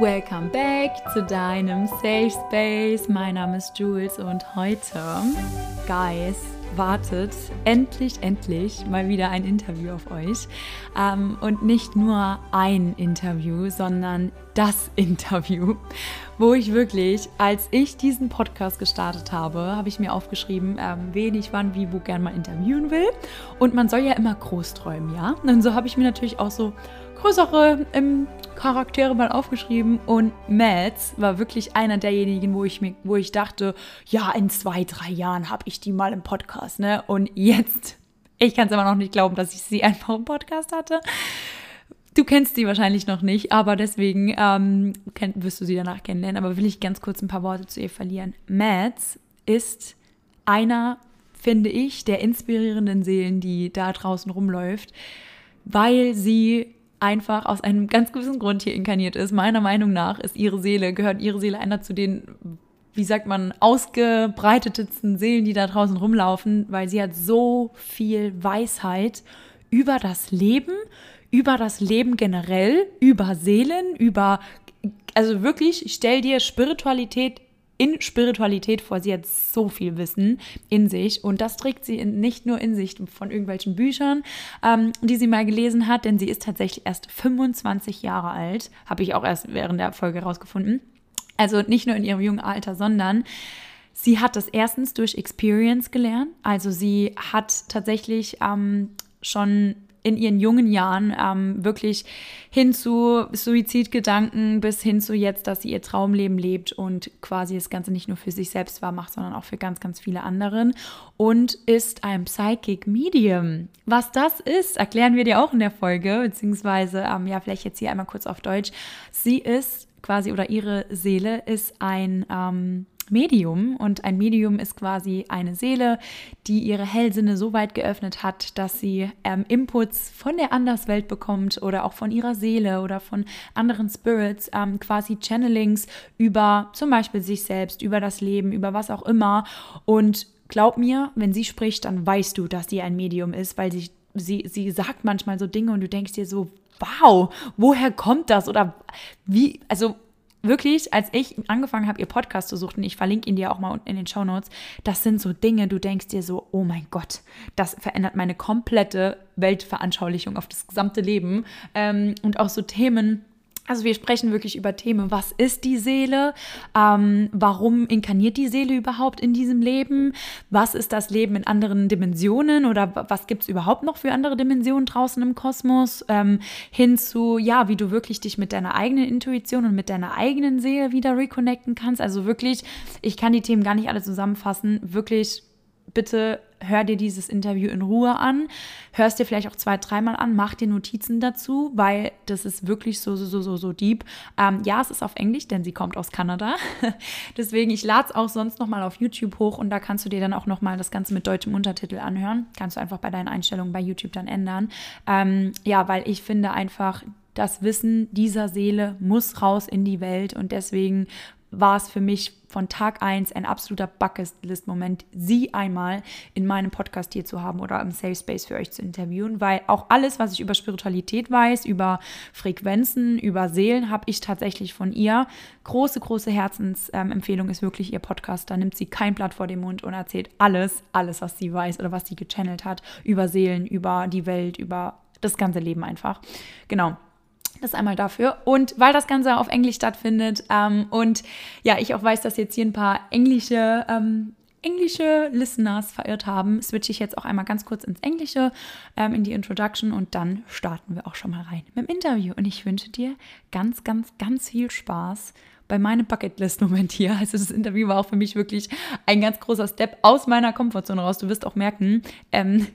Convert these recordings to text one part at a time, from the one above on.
Welcome back zu deinem Safe Space. Mein Name ist Jules und heute, Guys, wartet endlich, endlich mal wieder ein Interview auf euch. Ähm, und nicht nur ein Interview, sondern das Interview, wo ich wirklich, als ich diesen Podcast gestartet habe, habe ich mir aufgeschrieben, ähm, wen ich wann, wie, wo gern mal interviewen will. Und man soll ja immer groß träumen, ja? Und so habe ich mir natürlich auch so größere ähm, Charaktere mal aufgeschrieben und Mads war wirklich einer derjenigen, wo ich mir, wo ich dachte, ja, in zwei, drei Jahren habe ich die mal im Podcast, ne? Und jetzt, ich kann es immer noch nicht glauben, dass ich sie einfach im Podcast hatte. Du kennst sie wahrscheinlich noch nicht, aber deswegen ähm, kenn, wirst du sie danach kennenlernen. Aber will ich ganz kurz ein paar Worte zu ihr verlieren. Mads ist einer, finde ich, der inspirierenden Seelen, die da draußen rumläuft, weil sie einfach aus einem ganz gewissen Grund hier inkarniert ist. Meiner Meinung nach ist ihre Seele, gehört ihre Seele einer zu den, wie sagt man, ausgebreitetsten Seelen, die da draußen rumlaufen, weil sie hat so viel Weisheit über das Leben, über das Leben generell, über Seelen, über, also wirklich, stell dir Spiritualität in Spiritualität vor. Sie hat so viel Wissen in sich und das trägt sie in, nicht nur in sich von irgendwelchen Büchern, ähm, die sie mal gelesen hat, denn sie ist tatsächlich erst 25 Jahre alt, habe ich auch erst während der Folge herausgefunden. Also nicht nur in ihrem jungen Alter, sondern sie hat das erstens durch Experience gelernt. Also sie hat tatsächlich ähm, schon in ihren jungen Jahren ähm, wirklich hin zu Suizidgedanken bis hin zu jetzt, dass sie ihr Traumleben lebt und quasi das Ganze nicht nur für sich selbst wahr macht, sondern auch für ganz, ganz viele anderen und ist ein Psychic Medium. Was das ist, erklären wir dir auch in der Folge, beziehungsweise, ähm, ja, vielleicht jetzt hier einmal kurz auf Deutsch. Sie ist quasi oder ihre Seele ist ein ähm, Medium und ein Medium ist quasi eine Seele, die ihre Hellsinne so weit geöffnet hat, dass sie ähm, Inputs von der Anderswelt bekommt oder auch von ihrer Seele oder von anderen Spirits, ähm, quasi Channelings über zum Beispiel sich selbst, über das Leben, über was auch immer. Und glaub mir, wenn sie spricht, dann weißt du, dass sie ein Medium ist, weil sie, sie, sie sagt manchmal so Dinge und du denkst dir so, wow, woher kommt das? Oder wie, also wirklich, als ich angefangen habe, ihr Podcast zu suchen, ich verlinke ihn dir auch mal in den Show Notes, das sind so Dinge, du denkst dir so, oh mein Gott, das verändert meine komplette Weltveranschaulichung auf das gesamte Leben. Ähm, und auch so Themen, also wir sprechen wirklich über Themen, was ist die Seele, ähm, warum inkarniert die Seele überhaupt in diesem Leben, was ist das Leben in anderen Dimensionen oder was gibt es überhaupt noch für andere Dimensionen draußen im Kosmos, ähm, hin zu, ja, wie du wirklich dich mit deiner eigenen Intuition und mit deiner eigenen Seele wieder reconnecten kannst. Also wirklich, ich kann die Themen gar nicht alle zusammenfassen, wirklich bitte hör dir dieses Interview in Ruhe an, hörst dir vielleicht auch zwei, dreimal an, mach dir Notizen dazu, weil das ist wirklich so, so, so, so, so deep. Ähm, ja, es ist auf Englisch, denn sie kommt aus Kanada. Deswegen, ich lade es auch sonst nochmal auf YouTube hoch und da kannst du dir dann auch nochmal das Ganze mit deutschem Untertitel anhören. Kannst du einfach bei deinen Einstellungen bei YouTube dann ändern. Ähm, ja, weil ich finde einfach, das Wissen dieser Seele muss raus in die Welt und deswegen war es für mich von Tag 1 ein absoluter Bucketlist-Moment, sie einmal in meinem Podcast hier zu haben oder im Safe Space für euch zu interviewen, weil auch alles, was ich über Spiritualität weiß, über Frequenzen, über Seelen, habe ich tatsächlich von ihr. Große, große Herzensempfehlung ist wirklich ihr Podcast. Da nimmt sie kein Blatt vor den Mund und erzählt alles, alles, was sie weiß oder was sie gechannelt hat, über Seelen, über die Welt, über das ganze Leben einfach. Genau. Das einmal dafür. Und weil das Ganze auf Englisch stattfindet ähm, und ja, ich auch weiß, dass jetzt hier ein paar englische, ähm, englische Listeners verirrt haben, switche ich jetzt auch einmal ganz kurz ins Englische, ähm, in die Introduction und dann starten wir auch schon mal rein mit dem Interview. Und ich wünsche dir ganz, ganz, ganz viel Spaß bei meinem Bucketlist-Moment hier. Also das Interview war auch für mich wirklich ein ganz großer Step aus meiner Komfortzone raus. Du wirst auch merken, ähm,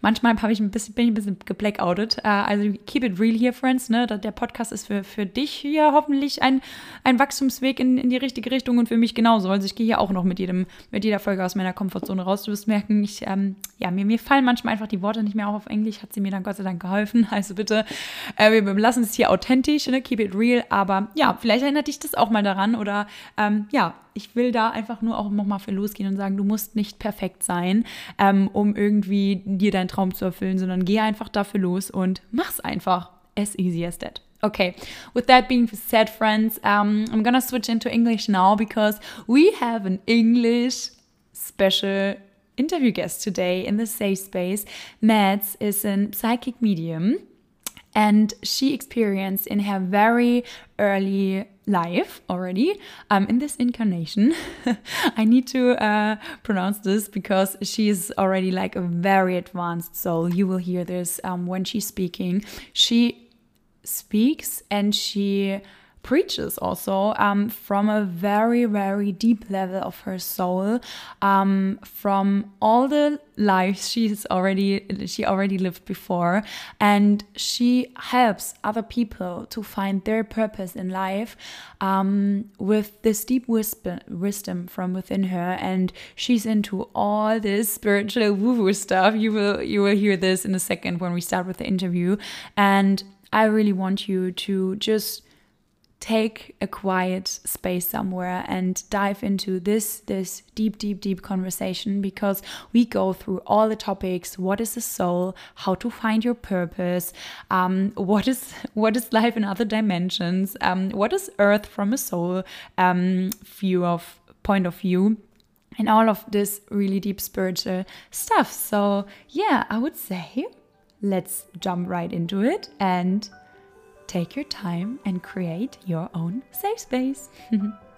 Manchmal ich bisschen, bin ich ein bisschen geblackoutet. Äh, also keep it real here, friends. Ne? Der Podcast ist für, für dich hier hoffentlich ein, ein Wachstumsweg in, in die richtige Richtung und für mich genauso. Also ich gehe hier auch noch mit, jedem, mit jeder Folge aus meiner Komfortzone raus. Du wirst merken, ich, ähm, ja, mir, mir fallen manchmal einfach die Worte nicht mehr auch auf Englisch. Hat sie mir dann Gott sei Dank geholfen. Also bitte, äh, wir lassen es hier authentisch, ne? keep it real. Aber ja, vielleicht erinnert dich das auch mal daran oder ähm, ja, ich will da einfach nur auch nochmal für losgehen und sagen, du musst nicht perfekt sein, ähm, um irgendwie dir deinen Traum zu erfüllen, sondern geh einfach dafür los und mach's einfach. As easy as that. Okay, with that being said, friends, um, I'm gonna switch into English now because we have an English special interview guest today in the safe space. Mads is a psychic medium and she experienced in her very early life already um, in this incarnation. I need to uh, pronounce this because she is already like a very advanced soul. You will hear this um, when she's speaking. She speaks and she preaches also um, from a very very deep level of her soul um, from all the lives she's already she already lived before. And she helps other people to find their purpose in life um, with this deep wisdom from within her. And she's into all this spiritual woo-woo stuff. You will you will hear this in a second when we start with the interview. And I really want you to just take a quiet space somewhere and dive into this this deep deep deep conversation because we go through all the topics. What is the soul? How to find your purpose? Um, what is what is life in other dimensions? Um, what is earth from a soul um, view of point of view? And all of this really deep spiritual stuff. So yeah i would say let's jump right into it and take your time and create your own safe space.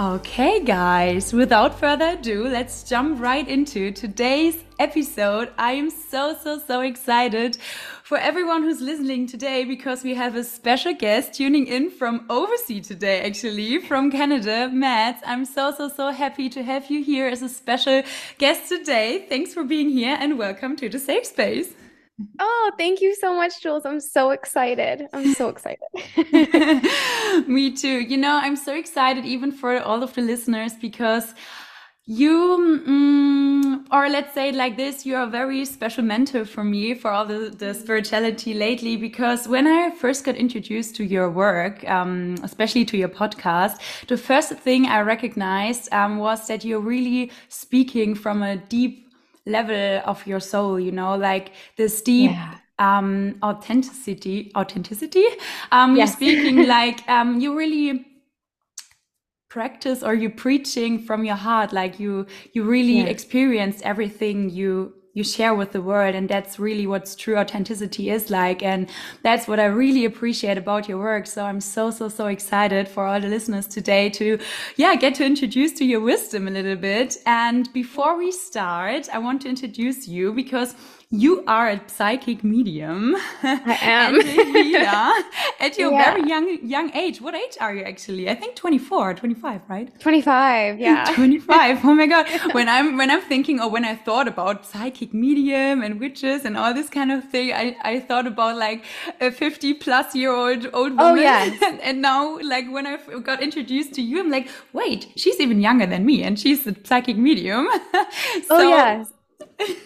Okay, guys, without further ado, let's jump right into today's episode. I am so, so, so excited for everyone who's listening today because we have a special guest tuning in from overseas today, actually, from Canada, Madds. I'm so, so, so happy to have you here as a special guest today. Thanks for being here and welcome to the Safe Space. Oh, thank you so much, Jules. I'm so excited. I'm so excited. Me too. You know, I'm so excited even for all of the listeners because you, mm, or let's say it like this, you're a very special mentor for me for all the, the spirituality lately. Because when I first got introduced to your work, um, especially to your podcast, the first thing I recognized um, was that you're really speaking from a deep level of your soul you know like this deep yeah. um authenticity authenticity um yes. you're speaking like um you really practice or you preaching from your heart like you you really yeah. experienced everything you you share with the world and that's really what true authenticity is like and that's what i really appreciate about your work. So i'm so so so excited for all the listeners today to yeah get to introduce to your wisdom a little bit. And before we start i want to introduce you because you are a psychic medium. I am. yeah, at your yeah. very young young age. What age are you actually? I think 24, 25, right? 25, yeah. 25. Oh my god. when I'm when I'm thinking or when I thought about psychic medium and witches and all this kind of thing, I, I thought about like a 50 plus year old old oh, woman. Oh yeah. and, and now like when I got introduced to you, I'm like, wait, she's even younger than me and she's a psychic medium. Oh, so, oh yes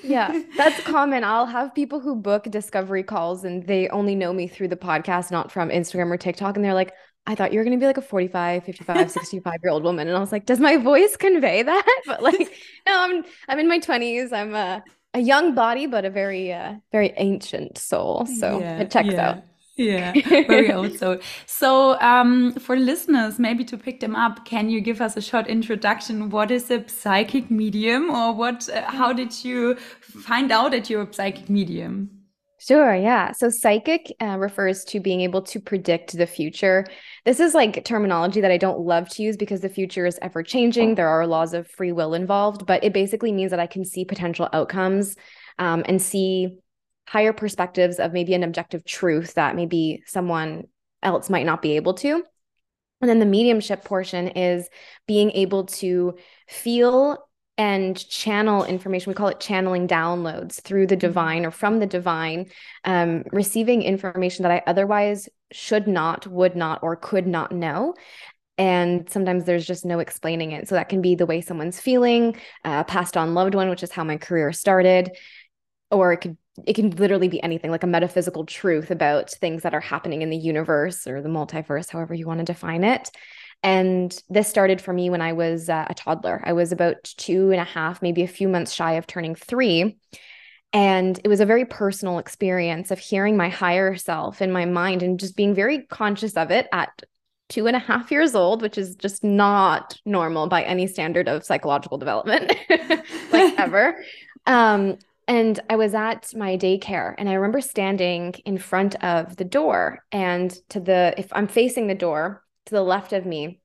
yeah, that's common. I'll have people who book discovery calls and they only know me through the podcast, not from Instagram or TikTok. And they're like, I thought you were going to be like a 45, 55, 65 year old woman. And I was like, does my voice convey that? But like, no, I'm, I'm in my 20s. I'm a, a young body, but a very, uh, very ancient soul. So yeah, it checks yeah. out yeah very old soul so um, for listeners maybe to pick them up can you give us a short introduction what is a psychic medium or what uh, how did you find out that you're a psychic medium Sure, yeah. So psychic uh, refers to being able to predict the future. This is like terminology that I don't love to use because the future is ever changing. There are laws of free will involved, but it basically means that I can see potential outcomes um, and see higher perspectives of maybe an objective truth that maybe someone else might not be able to. And then the mediumship portion is being able to feel and channel information. We call it channeling downloads through the mm-hmm. divine or from the divine, um, receiving information that I otherwise should not, would not, or could not know. And sometimes there's just no explaining it. So that can be the way someone's feeling, uh, passed on loved one, which is how my career started, or it could it can literally be anything like a metaphysical truth about things that are happening in the universe or the multiverse, however you want to define it. And this started for me when I was uh, a toddler. I was about two and a half, maybe a few months shy of turning three. And it was a very personal experience of hearing my higher self in my mind and just being very conscious of it at two and a half years old, which is just not normal by any standard of psychological development, like ever. Um, and I was at my daycare and I remember standing in front of the door and to the if I'm facing the door to the left of me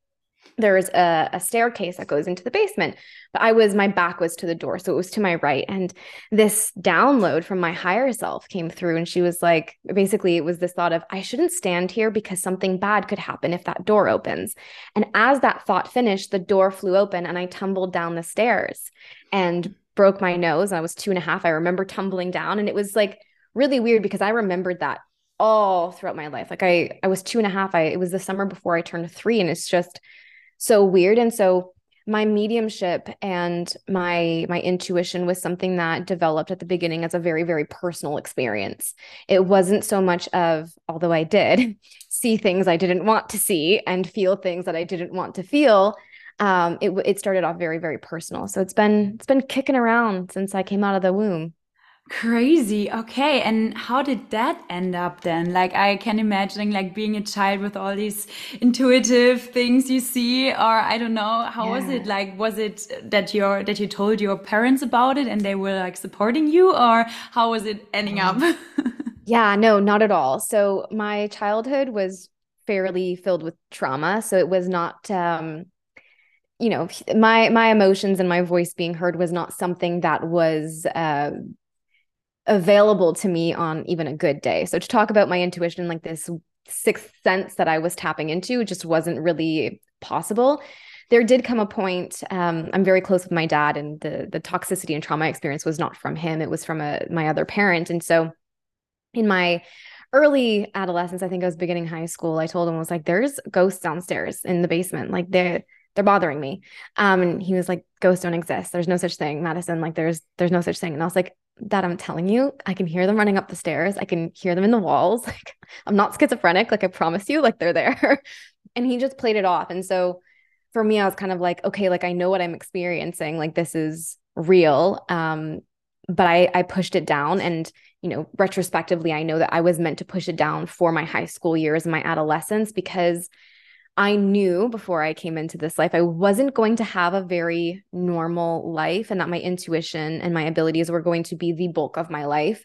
there's a, a, staircase that goes into the basement. But i was my back was to the door so it was to my right. And this download from my higher self came through and she was like basically it was this thought of i shouldn't stand here because something bad could happen if that door opens. And as that thought finished the door flew open and i tumbled down the stairs. And broke my nose i was two and a half i remember tumbling down. And it was like really weird because i remembered that all throughout my life. Like i i was two and a half i it was the summer before i turned three and it's just so weird. And so my mediumship and my my intuition was something that developed at the beginning as a very very personal experience. It wasn't so much of although i did see things i didn't want to see and feel things that i didn't want to feel um, it, it started off very very personal so it's been it's been kicking around since i came out of the womb Crazy. Okay. And how did that end up then? Like I can imagine like being a child with all these intuitive things you see, or I don't know, how yeah. was it? Like was it that your that you told your parents about it and they were like supporting you, or how was it ending up? yeah, no, not at all. So my childhood was fairly filled with trauma. So it was not um you know my my emotions and my voice being heard was not something that was uh, available to me on even a good day. So to talk about my intuition, like this sixth sense that I was tapping into, just wasn't really possible. There did come a point. Um, I'm very close with my dad, and the the toxicity and trauma experience was not from him; it was from a, my other parent. And so, in my early adolescence, I think I was beginning high school. I told him I was like, "There's ghosts downstairs in the basement. Like they're they're bothering me." Um, and he was like, "Ghosts don't exist. There's no such thing, Madison. Like there's there's no such thing." And I was like, that I'm telling you, I can hear them running up the stairs. I can hear them in the walls. Like I'm not schizophrenic, like I promise you, like they're there. and he just played it off. And so for me, I was kind of like, okay, like I know what I'm experiencing. Like this is real. Um, but I I pushed it down and you know, retrospectively, I know that I was meant to push it down for my high school years and my adolescence because I knew before I came into this life, I wasn't going to have a very normal life and that my intuition and my abilities were going to be the bulk of my life.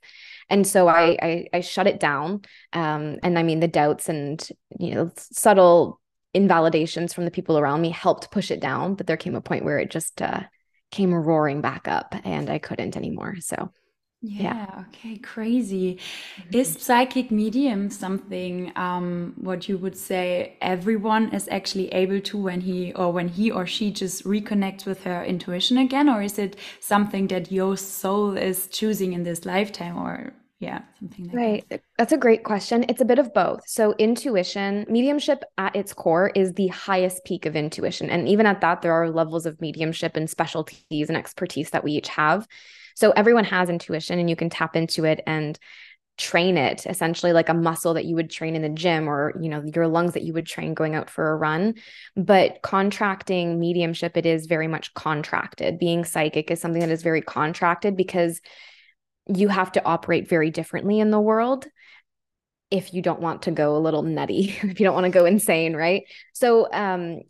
And so I, I, I shut it down. Um, and I mean, the doubts and, you know, subtle invalidations from the people around me helped push it down. But there came a point where it just uh, came roaring back up and I couldn't anymore. So yeah, yeah. okay, crazy. Mm-hmm. Is psychic medium something um, what you would say everyone is actually able to when he or when he or she just reconnects with her intuition again? Or is it something that your soul is choosing in this lifetime or yeah, something like right. That. That's a great question. It's a bit of both. So, intuition, mediumship at its core is the highest peak of intuition. And even at that, there are levels of mediumship and specialties and expertise that we each have. So everyone has intuition and you can tap into it and train it essentially like a muscle that you would train in the gym or you know your lungs that you would train going out for a run. But contracting mediumship it is very much contracted. Being psychic is something that is very contracted because you have to operate very differently in the world if you don't want to go a little nutty if you don't want to go insane right? So um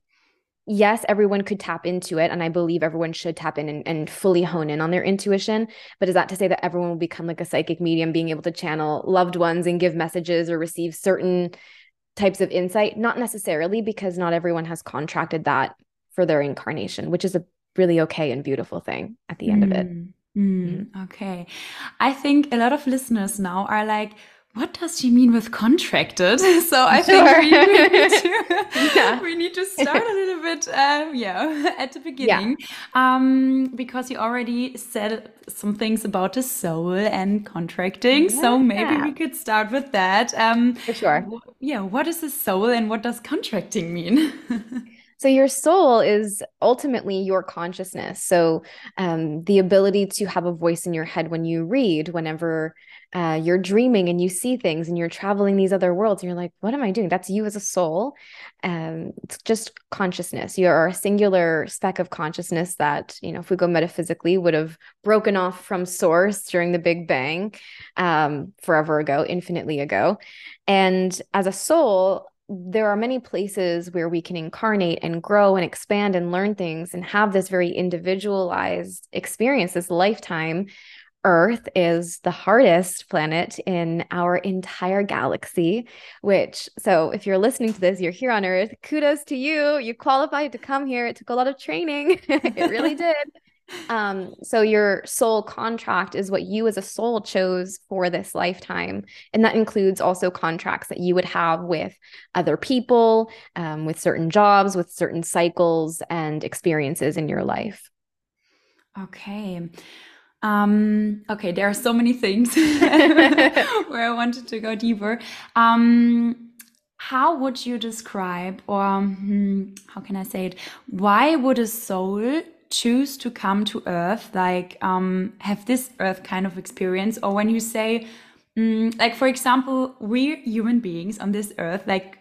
yes, everyone could tap into it. And I believe everyone should tap in and, and, fully hone in on their intuition. But is that to say that everyone will become like a psychic medium, being able to channel loved ones and give messages or receive certain types of insight? Not necessarily, because not everyone has contracted that for their incarnation, which is a really okay and beautiful thing at the end mm. of it. Mm, mm, okay. I think a lot of listeners now are like, what does she mean with contracted? So I sure. think we need, to, yeah. we need to start a little bit, um, yeah, at the beginning, yeah. um, because you already said some things about the soul and contracting. Yeah. So maybe we could start with that. Um, For sure. Yeah, what is the soul and what does contracting mean? So, your soul is ultimately your consciousness. So, um, the ability to have a voice in your head when you read, whenever uh, you're dreaming and you see things and you're traveling these other worlds, and you're like, what am I doing? That's you as a soul. Um, it's just consciousness. You're a singular speck of consciousness that, you know, if we go metaphysically, would have broken off from source during the Big Bang um, forever ago, infinitely ago. And as a soul, there are many places where we can incarnate and grow and expand and learn things and have this very individualized experience, this lifetime. Earth is the hardest planet in our entire galaxy, which, so if you're listening to this, you're here on Earth, kudos to you. You qualified to come here. It took a lot of training. it really did. Um, so your soul contract is what you as a soul chose for this lifetime. And that includes also contracts that you would have with other people, um, with certain jobs, with certain cycles and experiences in your life. Okay. Um, okay, there are so many things where I wanted to go deeper. Um, how would you describe, or hmm, how can I say it? Why would a soul choose to come to earth like um, have this earth kind of experience or when you say mm, like for example we're human beings on this earth like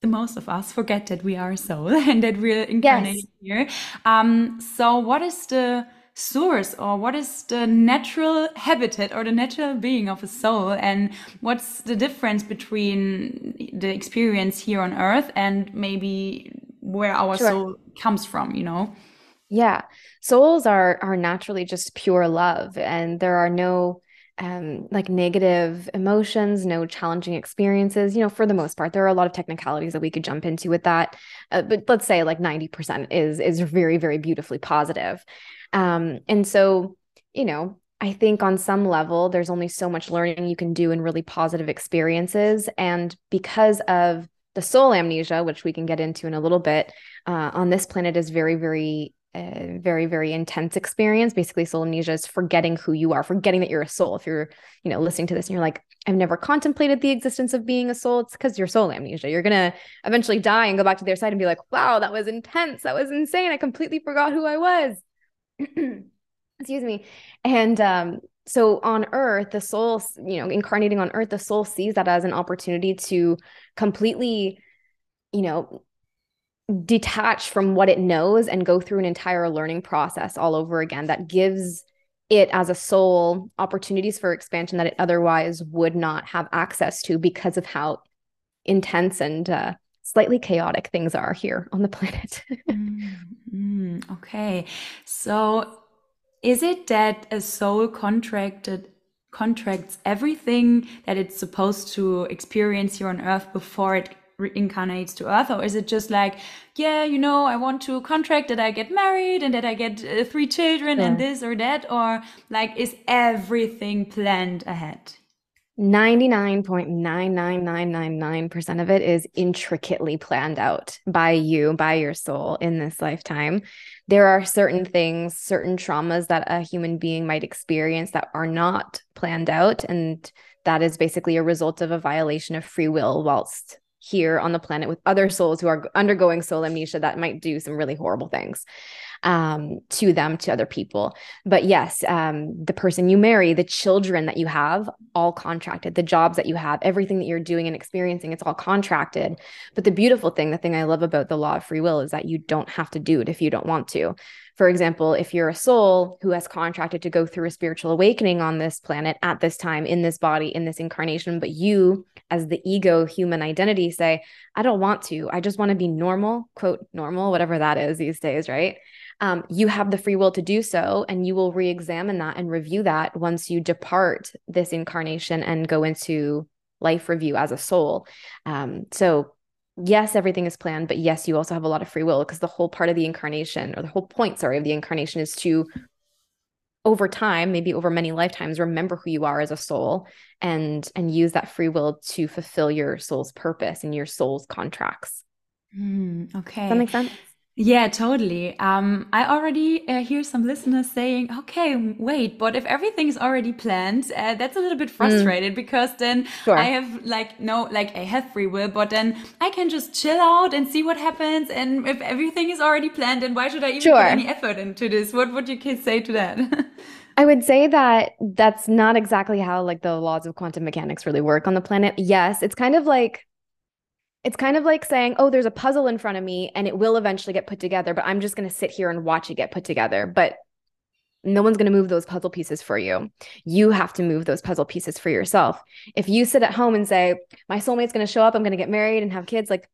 the most of us forget that we are a soul and that we're incarnated yes. here um, so what is the source or what is the natural habitat or the natural being of a soul and what's the difference between the experience here on earth and maybe where our sure. soul comes from you know yeah. Souls are are naturally just pure love and there are no um like negative emotions, no challenging experiences, you know, for the most part. There are a lot of technicalities that we could jump into with that. Uh, but let's say like 90% is is very very beautifully positive. Um and so, you know, I think on some level, there's only so much learning you can do in really positive experiences. And because of the soul amnesia, which we can get into in a little bit, uh, on this planet is very, very a very very intense experience. Basically soul amnesia is forgetting who you are forgetting that you're a soul. If you're you know listening to this and you're like i've never contemplated the existence of being a soul it's because you're soul amnesia. You're gonna eventually die and go back to their side and be like wow that was intense. That was insane. I completely forgot who i was. Excuse me. And um so on earth the soul you know incarnating on earth the soul sees that as an opportunity to completely you know detach from what it knows and go through an entire learning process all over again that gives it as a soul opportunities for expansion that it otherwise would not have access to because of how intense and uh, slightly chaotic things are here on the planet. mm, okay. So is it that a soul contracted contracts everything that it's supposed to experience here on earth before it reincarnates to earth or is it just like yeah you know i want to contract that i get married and that i get uh, three children yeah. and this or that or like is everything planned ahead 99.99999% of it is intricately planned out by you, by your soul in this lifetime. There are certain things, certain traumas that a human being might experience that are not planned out. And that is basically a result of a violation of free will whilst here on the planet with other souls who are undergoing soul amnesia that might do some really horrible things um, to them, to other people. But yes, um, the person you marry, the children that you have, all contracted, the jobs that you have, everything that you're doing and experiencing, it's all contracted. But the beautiful thing, the thing I love about the law of free will is that you don't have to do it if you don't want to. For example, if you're a soul who has contracted to go through a spiritual awakening on this planet at this time, in this body, in this incarnation, but you, as the ego human identity, say, I don't want to. I just want to be normal, quote, normal, whatever that is these days, right? Um, you have the free will to do so, and you will re examine that and review that once you depart this incarnation and go into life review as a soul. Um, so yes, everything is planned, but yes, you also have a lot of free will because the whole part of the incarnation or the whole point, sorry, of the incarnation is to over time, maybe over many lifetimes, remember who you are as a soul and and use that free will to fulfill your soul's purpose and your soul's contracts. Mm, okay. Does that make sense? Yeah, totally. Um, I already uh, hear some listeners saying, okay, wait, but if everything is already planned, uh, that's a little bit Mm, frustrated because then I have like, no, like I have free will, but then I can just chill out and see what happens. And if everything is already planned, then why should I even put any effort into this? What would you kids say to that? I would say that that's not exactly how like the laws of quantum mechanics really work on the planet. Yes, it's kind of like it's kind of like saying, "Oh, there's a puzzle in front of me and it will eventually get put together, but I'm just going to sit here and watch it get put together." But no one's going to move those puzzle pieces for you. You have to move those puzzle pieces for yourself. If you sit at home and say, "My soulmate's going to show up, I'm going to get married and have kids," like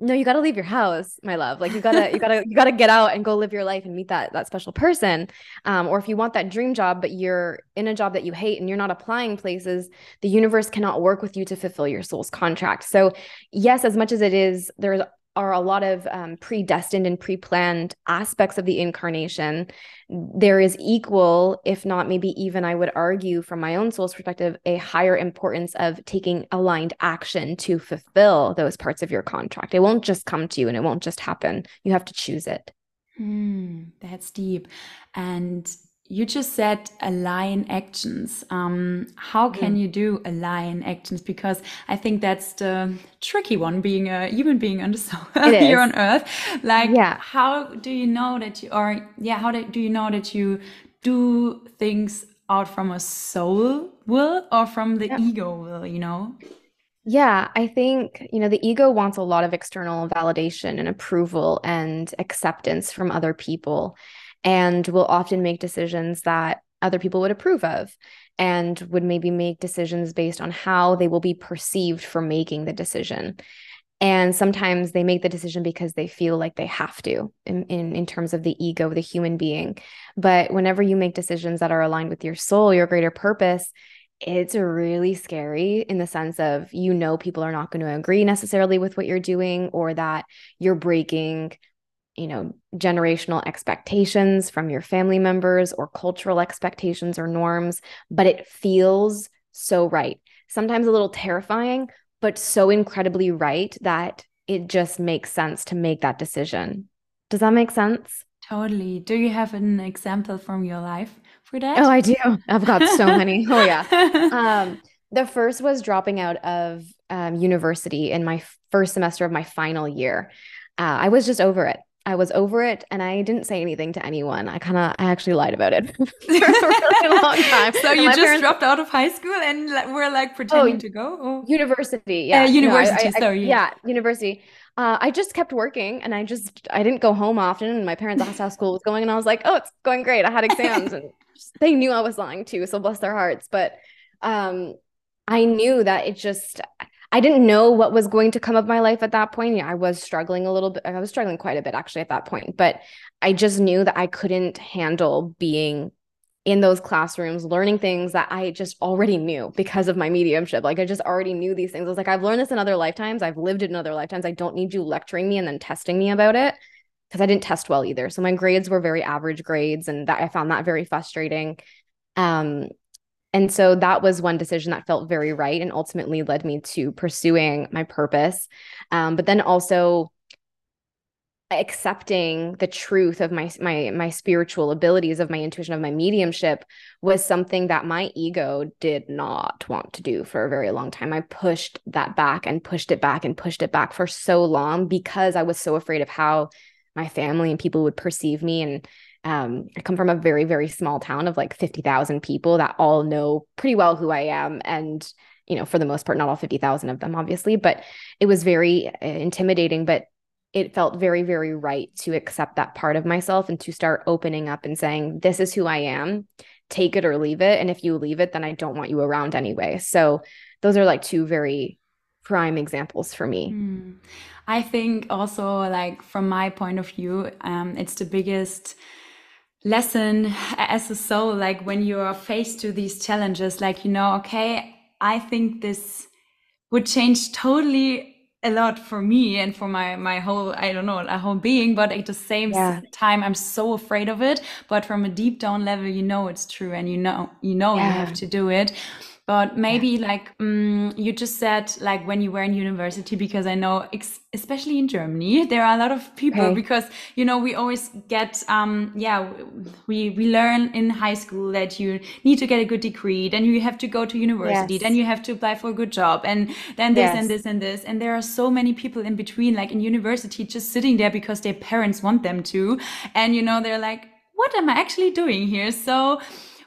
no, you got to leave your house, my love. Like you gotta, you gotta, you gotta get out and go live your life and meet that that special person. Um, or if you want that dream job, but you're in a job that you hate and you're not applying places, the universe cannot work with you to fulfill your soul's contract. So, yes, as much as it is, there's are a lot of um, predestined and pre-planned aspects of the incarnation there is equal, if not maybe even, I would argue from my own soul's perspective, a higher importance of taking aligned action to fulfill those parts of your contract. It won't just come to you and it won't just happen. You have to choose it. Hmm, that's deep. And you just said align actions. Um, how can Mm. you do align actions? Because I think that's the tricky one, being a human being on the soul It here on Earth. Like, Yeah. how do you know that you are, yeah, how do, do you know that you do things out from a soul will or from the Yeah. ego will, you know? Yeah, I think, you know, the ego wants a lot of external validation and approval and acceptance from other people, and will often make decisions that other people would approve of, and would maybe make decisions based on how they will be perceived for making the decision. And sometimes they make the decision because they feel like they have to in, in, in terms of the ego, the human being. But whenever you make decisions that are aligned with your soul, your greater purpose, it's really scary in the sense of you know people are not going to agree necessarily with what you're doing or that you're breaking you know generational expectations from your family members or cultural expectations or norms but it feels so right sometimes a little terrifying but so incredibly right that it just makes sense to make that decision does that make sense Totally. Do you have an example from your life for that? Oh. I do. I've got so many. Oh, yeah. Um, the first was dropping out of um, university in my first semester of my final year. Uh, I was just over it. I was over it, and I didn't say anything to anyone. I kind of, I actually lied about it for a really long time. So And you just parents, dropped out of high school and we're like pretending oh, to go? Or? University, Uh, yeah. No, I, university, I, I sorry, yeah, university. Uh, I just kept working, and I just I didn't go home often. And my parents asked how school was going, and I was like, "Oh, it's going great. I had exams," and they knew I was lying too, so bless their hearts. But um, I knew that it just I didn't know what was going to come of my life at that point. Yeah, I was struggling a little bit. I was struggling quite a bit actually at that point, but I just knew that I couldn't handle being in those classrooms learning things that I just already knew because of my mediumship. Like I just already knew these things. I was like, I've learned this in other lifetimes. I've lived it in other lifetimes. I don't need you lecturing me and then testing me about it because I didn't test well either. So my grades were very average grades and that I found that very frustrating. Um, and so that was one decision that felt very right and ultimately led me to pursuing my purpose. Um, but then also accepting the truth of my my my spiritual abilities of my intuition of my mediumship was something that my ego did not want to do for a very long time i pushed that back and pushed it back and pushed it back for so long because i was so afraid of how my family and people would perceive me and um, i come from a very very small town of like 50,000 people that all know pretty well who i am and you know for the most part not all 50,000 of them obviously but it was very uh, intimidating but it felt very, very right to accept that part of myself and to start opening up and saying, This is who I am. Take it or leave it. And if you leave it, then I don't want you around anyway. So those are like two very prime examples for me. Hmm. I think also like from my point of view, um, it's the biggest lesson as a soul, like when you are faced to these challenges, like, you know, okay, I think this would change totally a lot for me and for my my whole I don't know a whole being but at the same Yeah. time I'm so afraid of it but from a deep down level you know it's true and you know you know you have to do it but maybe yeah. like um, you just said like when you were in university because i know especially in germany there are a lot of people because you know we always get um yeah we we learn in high school that you need to get a good degree then you have to go to university yes. then you have to apply for a good job and then this yes. and this and this and there are so many people in between like in university just sitting there because their parents want them to and you know they're like what am i actually doing here so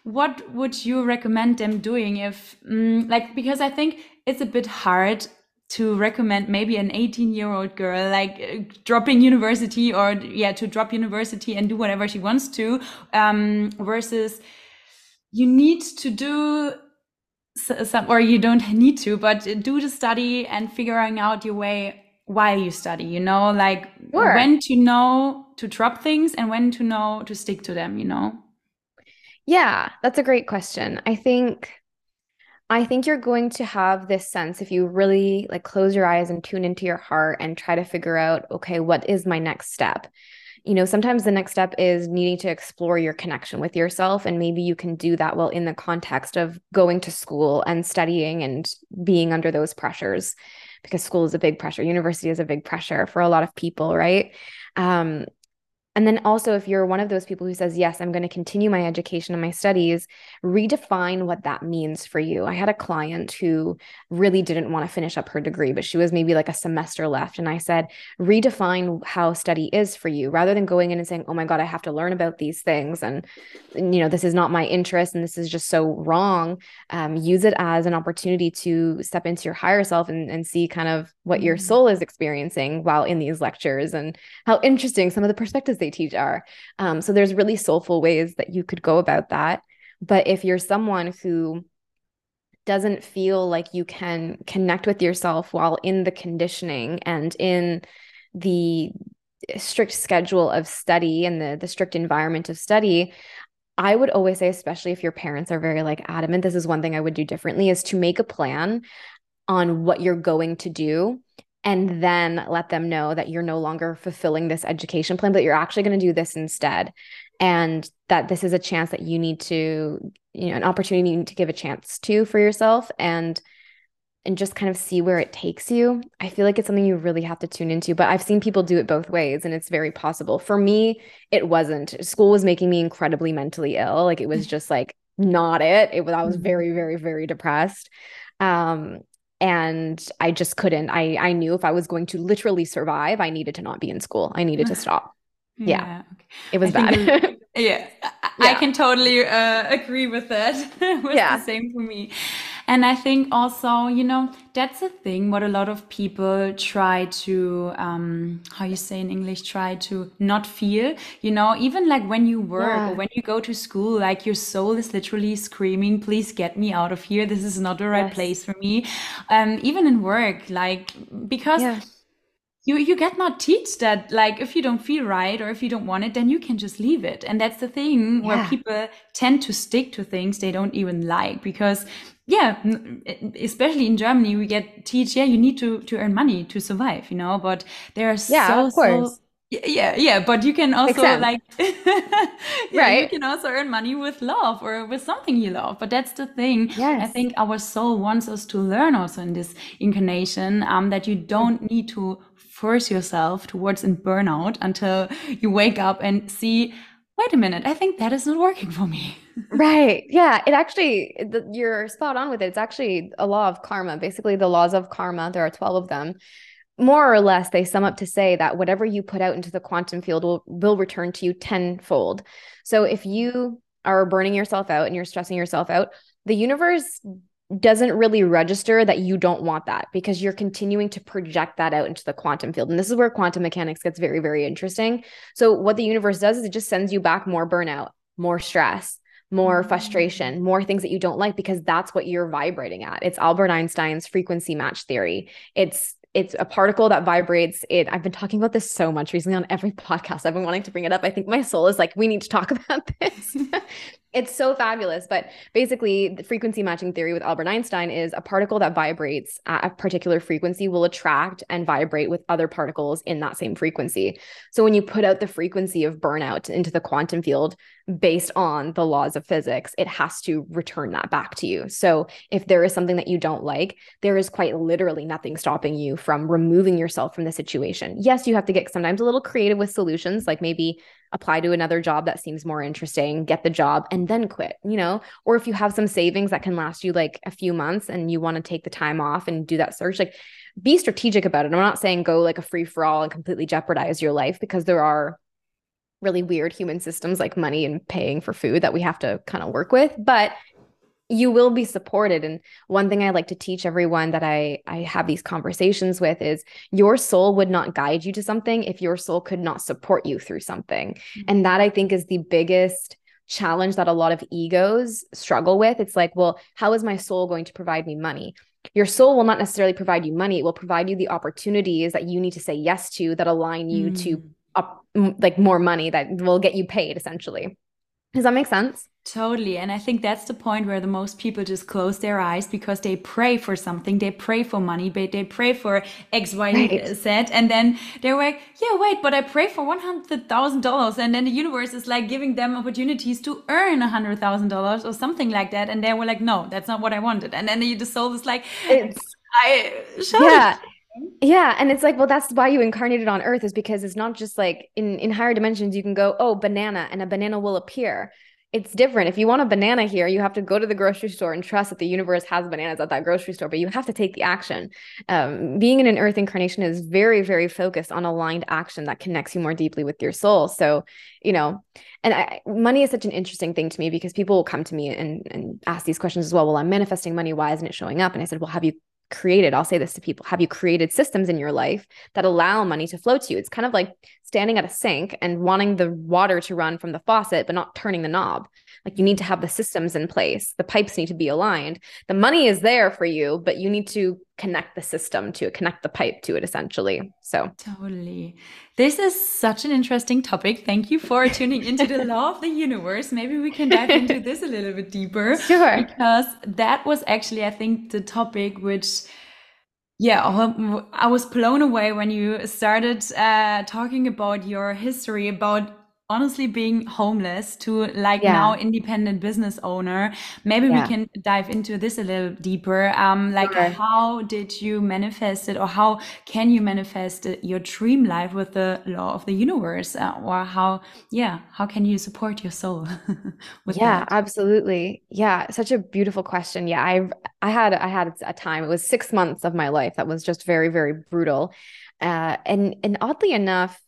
what would you recommend them doing if mm, like because i think it's a bit hard to recommend maybe an 18 year old girl like uh, dropping university or yeah to drop university and do whatever she wants to um, versus you need to do some or you don't need to but do the study and figuring out your way while you study you know like sure. when to know to drop things and when to know to stick to them you know yeah, that's a great question. I think I think you're going to have this sense if you really like close your eyes and tune into your heart and try to figure out, okay, what is my next step? You know, sometimes the next step is needing to explore your connection with yourself. And maybe you can do that while in the context of going to school and studying and being under those pressures because school is a big pressure. University is a big pressure for a lot of people, right? Um, and then also, if you're one of those people who says, Yes, I'm going to continue my education and my studies, redefine what that means for you. I had a client who really didn't want to finish up her degree, but she was maybe like a semester left. And I said, Redefine how study is for you rather than going in and saying, Oh my God, I have to learn about these things. And, you know, this is not my interest and this is just so wrong. Um, use it as an opportunity to step into your higher self and, and see kind of what your mm-hmm. soul is experiencing while in these lectures and how interesting some of the perspectives they teach are. Um, so there's really soulful ways that you could go about that. But if you're someone who doesn't feel like you can connect with yourself while in the conditioning and in the strict schedule of study and the the strict environment of study I would always say, especially if your parents are very like adamant, this is one thing I would do differently is to make a plan on what you're going to do and then let them know that you're no longer fulfilling this education plan but you're actually going to do this instead. And that this is a chance that you need to you know an opportunity you need to give a chance to for yourself and and just kind of see where it takes you. I feel like it's something you really have to tune into but i've seen people do it both ways and it's very possible. For me it wasn't. School was making me incredibly mentally ill. Like it was just like not it. It was i was mm-hmm. very very very depressed. Um and i just couldn't i i knew if i was going to literally survive i needed to not be in school i needed to stop yeah, yeah. Okay. it was I bad yeah, yeah, i can totally uh, agree with that it was yeah. the same for me and I think also, you know, that's a thing what a lot of people try to, um, how you say in English, try to not feel, you know, even like when you work yeah. or when you go to school, like your soul is literally screaming, please get me out of here. This is not the right yes. place for me. Um, even in work, like, because. Yeah you you get not teach that like if you don't feel right or if you don't want it then you can just leave it and that's the thing yeah. where people tend to stick to things they don't even like because yeah especially in germany we get teach yeah you need to to earn money to survive you know but there are yeah, so of course. so yeah yeah but you can also like yeah, right you can also earn money with love or with something you love but that's the thing yes. i think our soul wants us to learn also in this incarnation um, that you don't need to force yourself towards a burnout until you wake up and see wait a minute i think that is not working for me. Right yeah it actually the, you're spot on with it. It's actually a law of karma basically the laws of karma there are 12 of them. More or less they sum up to say that whatever you put out into the quantum field will, will return to you tenfold. So if you are burning yourself out and you're stressing yourself out the universe doesn't really register that you don't want that because you're continuing to project that out into the quantum field. And this is where quantum mechanics gets very, very interesting. So, what the universe does is it just sends you back more burnout, more stress, more mm. frustration, more things that you don't like because that's what you're vibrating at. It's Albert Einstein's frequency match theory. It's it's a particle that vibrates it i've been talking about this so much recently on every podcast i've been wanting to bring it up i think my soul is like we need to talk about this It's so fabulous. But basically, the frequency matching theory with Albert Einstein is a particle that vibrates at a particular frequency will attract and vibrate with other particles in that same frequency. So when you put out the frequency of burnout into the quantum field based on the laws of physics, it has to return that back to you. So if there is something that you don't like, there is quite literally nothing stopping you from removing yourself from the situation. Yes, you have to get sometimes a little creative with solutions, like maybe apply to another job that seems more interesting, get the job, and then quit, you know? Or if you have some savings that can last you like a few months and you want to take the time off and do that search, like be strategic about it. I'm not saying go like a free for all and completely jeopardize your life because there are really weird human systems like money and paying for food that we have to kind of work with. But you will be supported and one thing i like to teach everyone that i i have these conversations with is your soul would not guide you to something if your soul could not support you through something mm-hmm. and that i think is the biggest challenge that a lot of egos struggle with it's like well how is my soul going to provide me money your soul will not necessarily provide you money it will provide you the opportunities that you need to say yes to that align you mm. to up, like more money that will get you paid essentially does that make sense Totally. And I think that's the point where the most people just close their eyes because they pray for something. They pray for money, but they pray for X, Y, right. Z. And then they're like, yeah, wait, but I pray for $100,000. And then the universe is like giving them opportunities to earn $100,000 or something like that. And they were like, no, that's not what I wanted. And then the soul is like, it's, I, yeah. Yeah. And it's like, well, that's why you incarnated on earth is because it's not just like in, in higher dimensions, you can go, oh, banana, and a banana will appear it's different. If you want a banana here, you have to go to the grocery store and trust that the universe has bananas at that grocery store, but you have to take the action. Um, being in an earth incarnation is very, very focused on aligned action that connects you more deeply with your soul. So, you know, and I, money is such an interesting thing to me because people will come to me and, and ask these questions as well. Well, I'm manifesting money. Why isn't it showing up? And I said, well, have you created i'll say this to people have you created systems in your life that allow money to flow to you? It's kind of like standing at a sink and wanting the water to run from the faucet but not turning the knob. Like you need to have the systems in place. The pipes need to be aligned. The money is there for you but you need to connect the system to it connect the pipe to it essentially. So totally. This is such an interesting topic. Thank you for tuning into the law of the universe. Maybe we can dive into this a little bit deeper sure. because that was actually i think the topic which yeah, I was blown away when you started uh, talking about your history, about honestly being homeless to like yeah. now independent business owner maybe yeah. we can dive into this a little deeper um like how did you manifest it or how can you manifest your dream life with the law of the universe uh, or how yeah how can you support your soul yeah that? absolutely yeah such a beautiful question yeah i i had i had a time it was 6 months of my life that was just very very brutal uh, and and oddly enough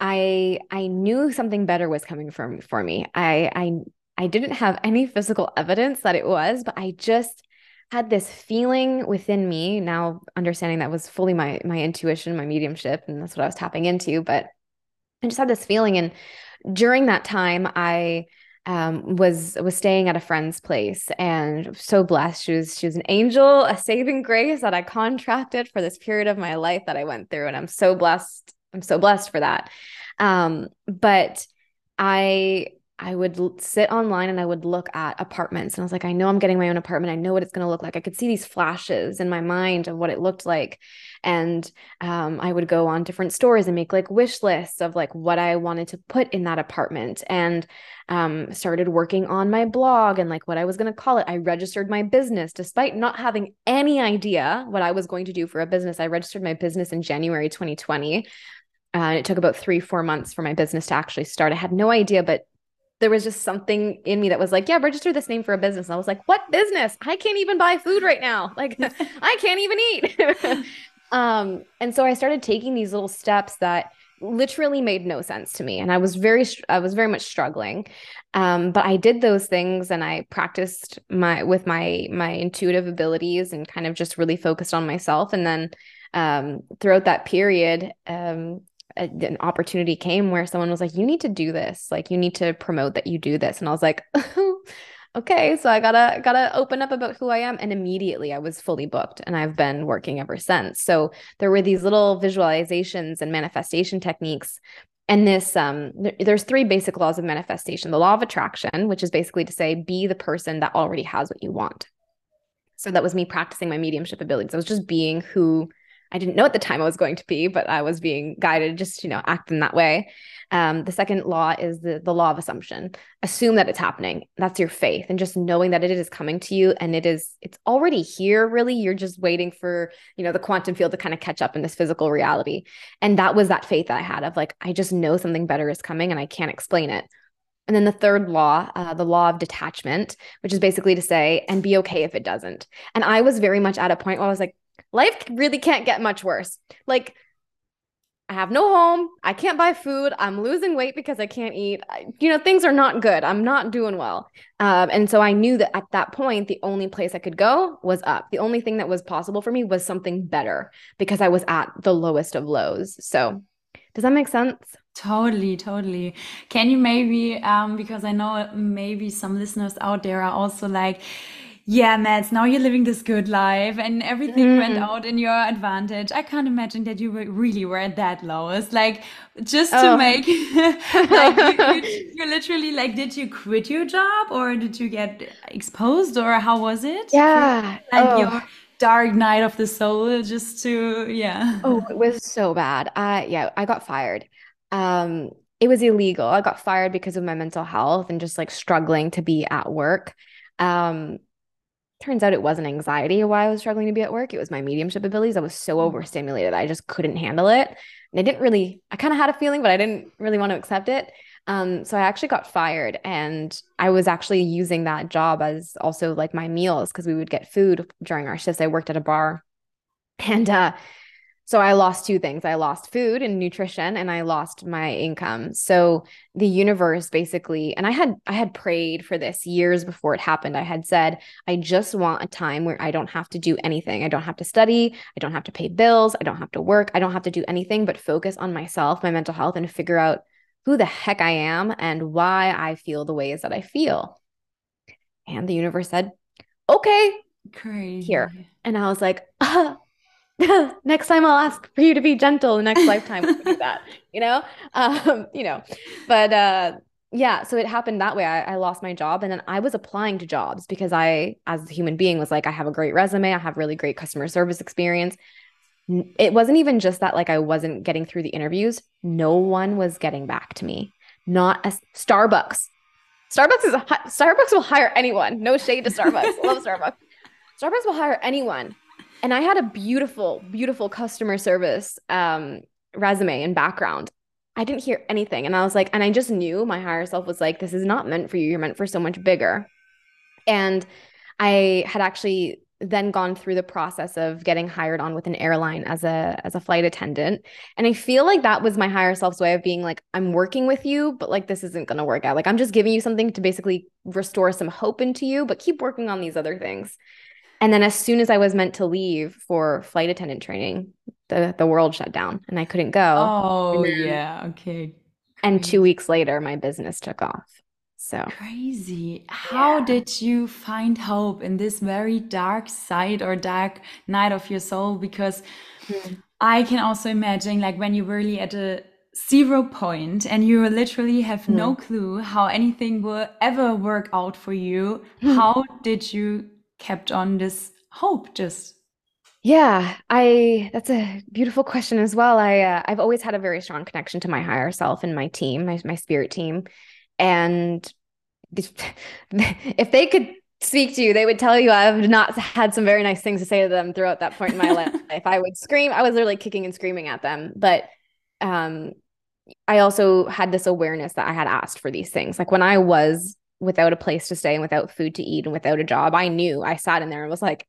I I knew something better was coming from for me. I I I didn't have any physical evidence that it was, but I just had this feeling within me. Now understanding that was fully my my intuition, my mediumship, and that's what I was tapping into. But I just had this feeling, and during that time, I um, was was staying at a friend's place and so blessed. She was she was an angel, a saving grace that I contracted for this period of my life that I went through, and I'm so blessed I'm so blessed for that. Um, but I I would sit online and I would look at apartments and I was like, I know I'm getting my own apartment. I know what it's going to look like. I could see these flashes in my mind of what it looked like. And um, I would go on different stores and make like wish lists of like what I wanted to put in that apartment and um, started working on my blog and like what I was going to call it. I registered my business despite not having any idea what I was going to do for a business. I registered my business in January 2020 and it took about three, four months for my business to actually start. I had no idea, but there was just something in me that was like, yeah, register this name for a business. And I was like, what business? I can't even buy food right now. Like, I can't even eat. um, and so I started taking these little steps that literally made no sense to me. And I was very, I was very much struggling. Um, but I did those things and I practiced my, with my, my intuitive abilities and kind of just really focused on myself. And then, um, throughout that period, um, a, an opportunity came where someone was like, you need to do this. Like, you need to promote that you do this. And I was like, okay, so I gotta gotta open up about who I am. And immediately I was fully booked and I've been working ever since. So there were these little visualizations and manifestation techniques And this, um, th- there's three basic laws of manifestation. The law of attraction, which is basically to say, be the person that already has what you want. So that was me practicing my mediumship abilities. I was just being who I didn't know at the time I was going to be, but I was being guided just, you know, act in that way. Um, the second law is the, the law of assumption. Assume that it's happening. That's your faith. And just knowing that it is coming to you and it is, it's already here, really. You're just waiting for, you know, the quantum field to kind of catch up in this physical reality. And that was that faith that I had of like, I just know something better is coming and I can't explain it. And then the third law, uh, the law of detachment, which is basically to say, and be okay if it doesn't. And I was very much at a point where I was like, life really can't get much worse. Like, I have no home. I can't buy food. I'm losing weight because I can't eat. I, you know, things are not good. I'm not doing well. Um, and so I knew that at that point, the only place I could go was up. The only thing that was possible for me was something better because I was at the lowest of lows. So, does that make sense? Totally, totally. Can you maybe, um, because I know maybe some listeners out there are also like, yeah, Madds, now you're living this good life and everything mm. went out in your advantage. I can't imagine that you were really were at that lowest. Like, just to oh. make, like, you, you, you, literally, like, did you quit your job or did you get exposed or how was it? Yeah. Like, oh. your dark night of the soul, just to, yeah. Oh, it was so bad. Uh, yeah, I got fired. Um, it was illegal. I got fired because of my mental health and just like struggling to be at work. Um, turns out it wasn't anxiety why I was struggling to be at work. It was my mediumship abilities. I was so mm. overstimulated. I just couldn't handle it. And I didn't really, I kind of had a feeling, but I didn't really want to accept it. Um, so I actually got fired and I was actually using that job as also like my meals because we would get food during our shifts. I worked at a bar and uh so I lost two things. I lost food and nutrition and I lost my income. So the universe basically and I had I had prayed for this years before it happened. I had said, I just want a time where I don't have to do anything. I don't have to study, I don't have to pay bills, I don't have to work, I don't have to do anything but focus on myself, my mental health and figure out who the heck I am and why I feel the ways that I feel. And the universe said, "Okay, Crazy. here." And I was like, uh, next time I'll ask for you to be gentle. The next lifetime we'll do that, you know, um, you know, but uh, yeah. So it happened that way. I, I lost my job, and then I was applying to jobs because I, as a human being, was like, I have a great resume. I have really great customer service experience. It wasn't even just that, like, I wasn't getting through the interviews. No one was getting back to me. Not a Starbucks. Starbucks is a, Starbucks will hire anyone. No shade to Starbucks. Love Starbucks. Starbucks will hire anyone and I had a beautiful, beautiful customer service um, resume and background. I didn't hear anything. And I was like, and I just knew my higher self was like, this is not meant for you. You're meant for so much bigger. And I had actually then gone through the process of getting hired on with an airline as a as a flight attendant and i feel like that was my higher self's way of being like i'm working with you but like this isn't going to work out like i'm just giving you something to basically restore some hope into you but keep working on these other things and then as soon as I was meant to leave for flight attendant training, the the world shut down and I couldn't go. Oh then, yeah, okay. And two weeks later, my business took off. So crazy. How yeah. did you find hope in this very dark side or dark night of your soul? Because mm-hmm. I can also imagine like when you're really at a zero point and you literally have mm-hmm. no clue how anything will ever work out for you. Mm-hmm. How did you kept on this hope just yeah i that's a beautiful question as well. I uh, i've always had a very strong connection to my higher self and my team my, my spirit team. And if they could speak to you they would tell you i've not had some very nice things to say to them throughout that point in my life. If i would scream i was literally kicking and screaming at them. But um i also had this awareness that i had asked for these things. Like when i was without a place to stay and without food to eat and without a job, I knew I sat in there and was like,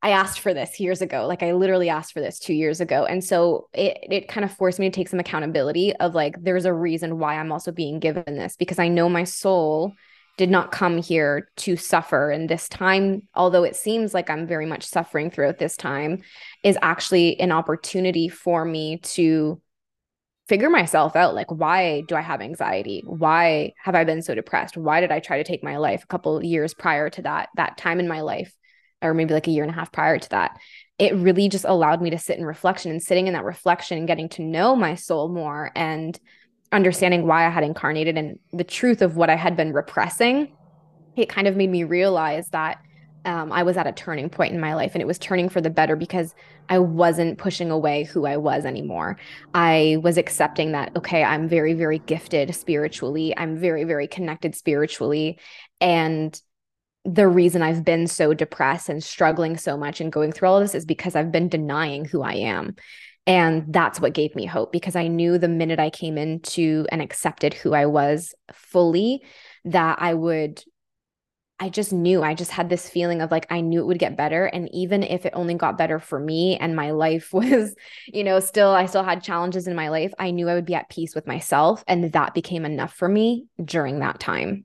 I asked for this years ago. Like I literally asked for this two years ago. And so it it kind of forced me to take some accountability of like there's a reason why I'm also being given this because I know my soul did not come here to suffer. And this time, although it seems like I'm very much suffering throughout this time, is actually an opportunity for me to figure myself out like why do i have anxiety? Why have i been so depressed? Why did i try to take my life a couple years prior to that that time in my life or maybe like a year and a half prior to that? It really just allowed me to sit in reflection and sitting in that reflection and getting to know my soul more and understanding why I had incarnated and the truth of what I had been repressing, it kind of made me realize that um, I was at a turning point in my life and it was turning for the better because I wasn't pushing away who I was anymore. I was accepting that, okay, I'm very, very gifted spiritually. I'm very, very connected spiritually. And the reason I've been so depressed and struggling so much and going through all this is because I've been denying who I am. And that's what gave me hope because I knew the minute I came into and accepted who I was fully, that I would I just knew, I just had this feeling of like, I knew it would get better. And even if it only got better for me and my life was, you know, still, I still had challenges in my life, I knew I would be at peace with myself. And that became enough for me during that time.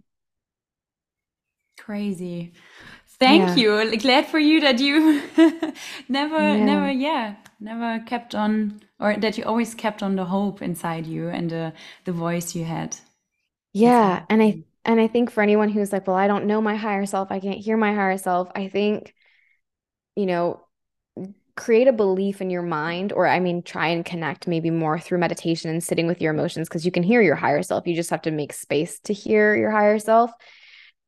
Crazy. Thank yeah. you. Glad for you that you never, yeah. never, yeah, never kept on, or that you always kept on the hope inside you and the, the voice you had. Yeah. And I, and I think for anyone who's like, well, I don't know my higher self, I can't hear my higher self, I think, you know, create a belief in your mind, or I mean, try and connect maybe more through meditation and sitting with your emotions because you can hear your higher self. You just have to make space to hear your higher self.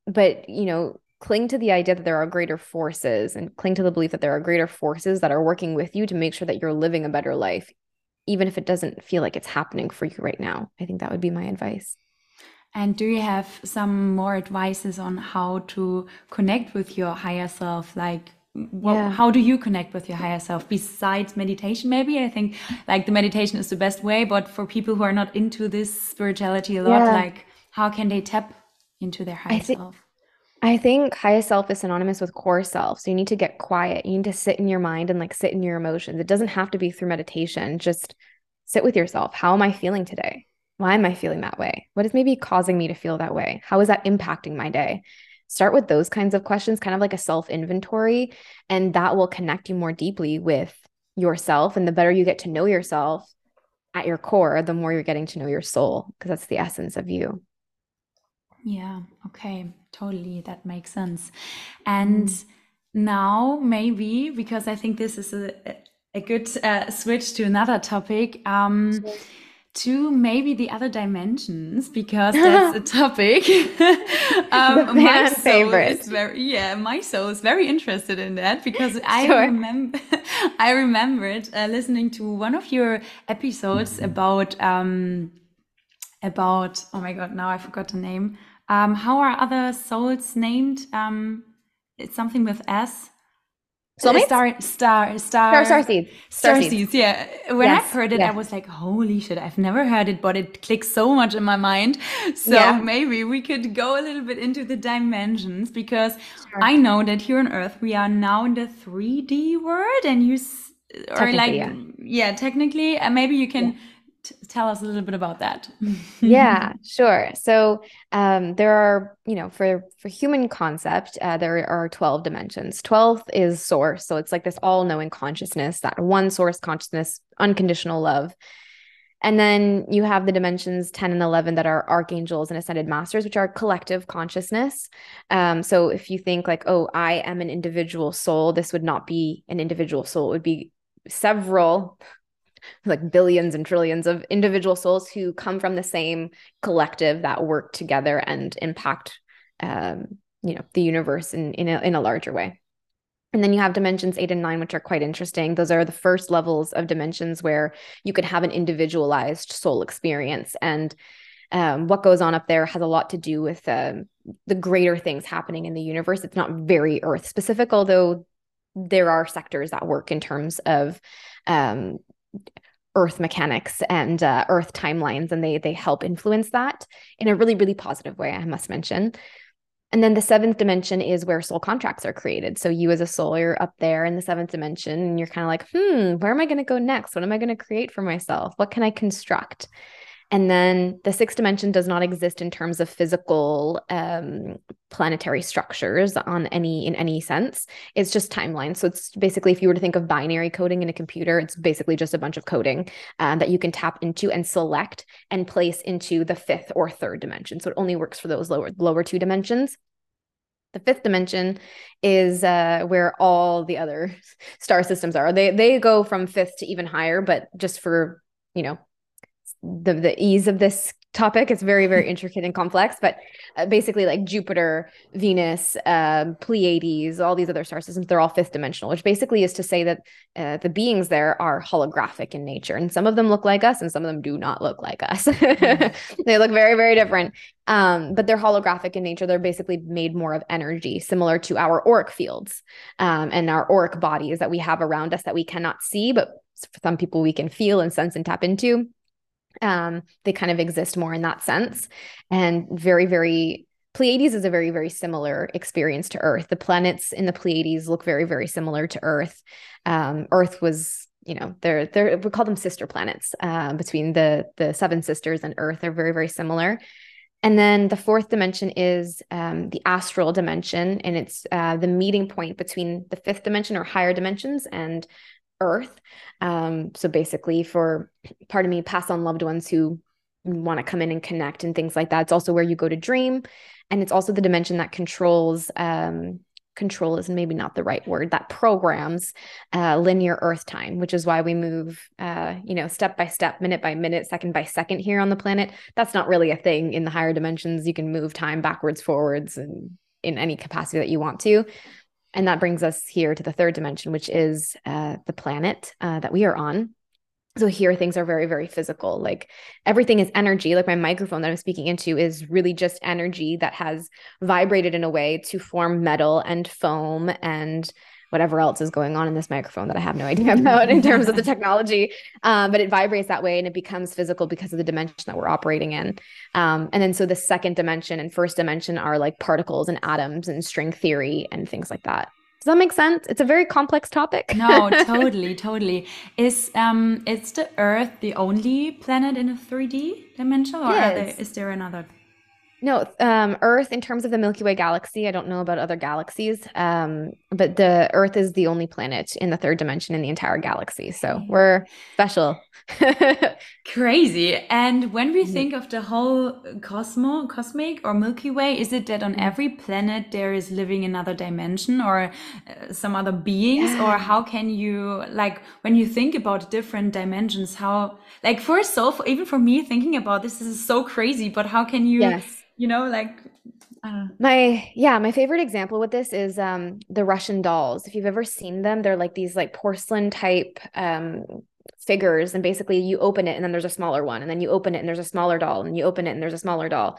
But, you know, cling to the idea that there are greater forces and cling to the belief that there are greater forces that are working with you to make sure that you're living a better life, even if it doesn't feel like it's happening for you right now. I think that would be my advice. And do you have some more advices on how to connect with your higher self? Like, what, yeah. how do you connect with your higher self besides meditation? Maybe I think like the meditation is the best way, but for people who are not into this spirituality a lot, yeah. like how can they tap into their higher self? I think higher self is synonymous with core self. So you need to get quiet. You need to sit in your mind and like sit in your emotions. It doesn't have to be through meditation. Just sit with yourself. How am I feeling today? Why am I feeling that way? What is maybe causing me to feel that way? How is that impacting my day? Start with those kinds of questions, kind of like a self inventory, and that will connect you more deeply with yourself. And the better you get to know yourself at your core, the more you're getting to know your soul, because that's the essence of you. Yeah, okay, totally. That makes sense. And mm. now, maybe because I think this is a, a good uh, switch to another topic. Um, sure to maybe the other dimensions because that's a topic. um, my soul favorite. is very yeah, my soul is very interested in that because sure. I remember I remembered uh, listening to one of your episodes about um about oh my god now I forgot the name. Um, how are other souls named? Um, it's something with S. Soulmates? Star, star, star, star, seeds. Star, star seeds. Yeah. When yes. I heard it, yeah. I was like, holy shit, I've never heard it, but it clicks so much in my mind. So yeah. maybe we could go a little bit into the dimensions because sure. I know that here on Earth, we are now in the 3D world and you, or like, yeah, yeah technically, uh, maybe you can tell us a little bit about that. yeah, sure. So um, there are, you know, for for human concept, uh, there are twelve dimensions. Twelve is source, so it's like this all-knowing consciousness, that one source consciousness, unconditional love. And then you have the dimensions 10 and 11 that are archangels and ascended masters, which are collective consciousness. Um, so if you think like, oh, I am an individual soul, this would not be an individual soul. It would be several like billions and trillions of individual souls who come from the same collective that work together and impact um, you know the universe in in a, in a larger way and then you have dimensions eight and nine, which are quite interesting. Those are the first levels of dimensions where you could have an individualized soul experience. And um, what goes on up there has a lot to do with um, the greater things happening in the universe. It's not very Earth specific, although there are sectors that work in terms of um, earth mechanics and uh, earth timelines and they they help influence that in a really really positive way i must mention. And then the seventh dimension is where soul contracts are created. So you as a soul you're up there in the seventh dimension and you're kind of like hmm where am i going to go next? What am i going to create for myself? What can i construct and then the sixth dimension does not exist in terms of physical um, planetary structures on any in any sense. It's just timeline. So it's basically if you were to think of binary coding in a computer, it's basically just a bunch of coding um, that you can tap into and select and place into the fifth or third dimension. So it only works for those lower lower two dimensions. The fifth dimension is uh, where all the other star systems are. They they go from fifth to even higher, but just for you know the the ease of this topic. It's very, very intricate and complex, but uh, basically, like Jupiter, Venus, um, Pleiades, all these other star systems, they're all fifth dimensional, which basically is to say that uh, the beings there are holographic in nature. And some of them look like us, and some of them do not look like us. Mm-hmm. they look very, very different. Um, but they're holographic in nature. They're basically made more of energy, similar to our auric fields um, and our auric bodies that we have around us that we cannot see, but for some people we can feel and sense and tap into um, they kind of exist more in that sense. And very very pleiades is a very very similar experience to earth. The planets in the pleiades look very very similar to earth. Um, earth was you know they're they're we call them sister planets uh, between the the seven sisters and earth. They're very very similar. And then the fourth dimension is um, the astral dimension. And it's uh, the meeting point between the fifth dimension or higher dimensions and earth. Um, so basically for part of me pass on loved ones who want to come in and connect and things like that. It's also where you go to dream and it's also the dimension that controls um, control is maybe not the right word that programs uh, linear earth time which is why we move uh, you know step by step minute by minute second by second here on the planet. That's not really a thing in the higher dimensions. You can move time backwards forwards and in any capacity that you want to and that brings us here to the third dimension, which is uh, the planet uh, that we are on. So here things are very, very physical. Like everything is energy. Like my microphone that I'm speaking into is really just energy that has vibrated in a way to form metal and foam and whatever else is going on in this microphone that I have no idea about in terms of the technology. Um, but it vibrates that way and it becomes physical because of the dimension that we're operating in. Um, and then so the second dimension and first dimension are like particles and atoms and string theory and things like that. Does that make sense? It's a very complex topic. no, totally, totally. Is um is the Earth the only planet in a 3D dimension or there, is there another no, um, Earth, in terms of the Milky Way galaxy, I don't know about other galaxies, um, but the Earth is the only planet in the third dimension in the entire galaxy. So we're special. Crazy. And when we mm-hmm. think of the whole cosmo, cosmic or Milky Way, is it that on mm-hmm. every planet there is living another dimension or uh, some other beings? Yeah. Or how can you, like, when you think about different dimensions, how, like, for, even for me thinking about this, this is so crazy, but how can you? Yes you know like my yeah my favorite example with this is um the russian dolls. If you've ever seen them they're like these like porcelain type um figures and basically you open it and then there's a smaller one and then you open it and there's a smaller doll and you open it and there's a smaller doll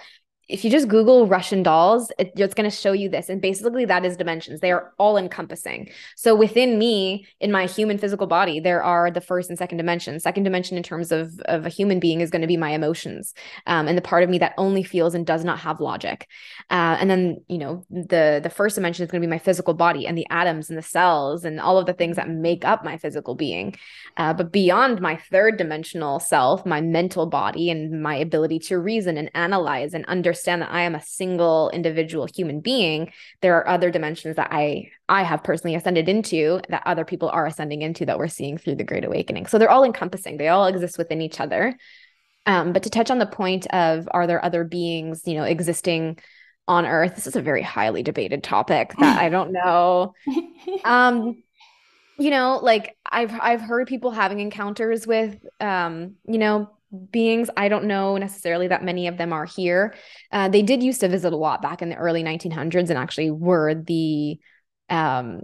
if you just Google Russian dolls, it, it's going to show you this. And basically, that is dimensions. They are all encompassing. So within me, in my human physical body, there are the first and second dimension. Second dimension, in terms of, of a human being, is going to be my emotions um, and the part of me that only feels and does not have logic. Uh, and then, you know, the, the first dimension is going to be my physical body and the atoms and the cells and all of the things that make up my physical being. Uh, but beyond my third dimensional self, my mental body and my ability to reason and analyze and understand understand that I am a single individual human being, there are other dimensions that I I have personally ascended into that other people are ascending into that we're seeing through the Great Awakening. So they're all encompassing. They all exist within each other. Um, but to touch on the point of are there other beings, you know, existing on Earth? This is a very highly debated topic that I don't know. Um, you know, like I've I've heard people having encounters with um, you know, beings. I don't know necessarily that many of them are here. Uh, they did used to visit a lot back in the early 1900s and actually were the, um,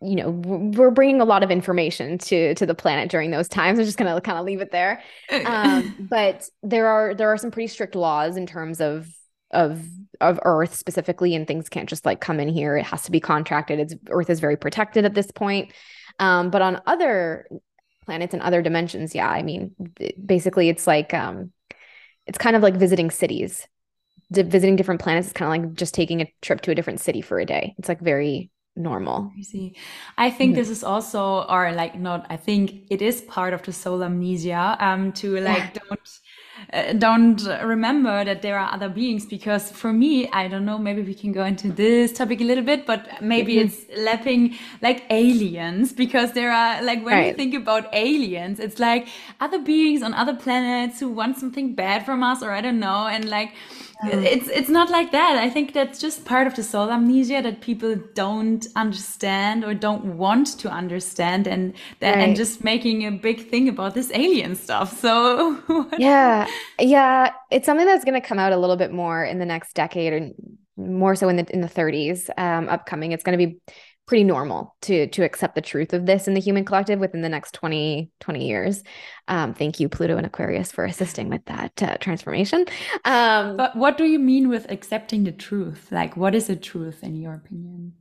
you know, we're bringing a lot of information to to the planet during those times. I'm just gonna kind of leave it there. Um, but there are there are some pretty strict laws in terms of of of Earth specifically, and things can't just like come in here. It has to be contracted. It's Earth is very protected at this point. Um, but on other planets and other dimensions yeah i mean basically it's like um it's kind of like visiting cities D- visiting different planets is kind of like just taking a trip to a different city for a day it's like very normal Crazy. i think mm-hmm. this is also or like not i think it is part of the soul amnesia um to like yeah. don't uh, don't remember that there are other beings because for me i don't know maybe we can go into this topic a little bit but maybe mm-hmm. it's lapping like aliens because there are like when right. you think about aliens it's like other beings on other planets who want something bad from us or i don't know and like it's it's not like that. I think that's just part of the soul amnesia that people don't understand or don't want to understand, and that, right. and just making a big thing about this alien stuff. So yeah, yeah, it's something that's going to come out a little bit more in the next decade, or more so in the in the 30s um, upcoming. It's going to be pretty normal to to accept the truth of this in the human collective within the next 20 20 years. Um, thank you pluto and aquarius for assisting with that uh, transformation. Um, but what do you mean with accepting the truth? Like what is a truth in your opinion?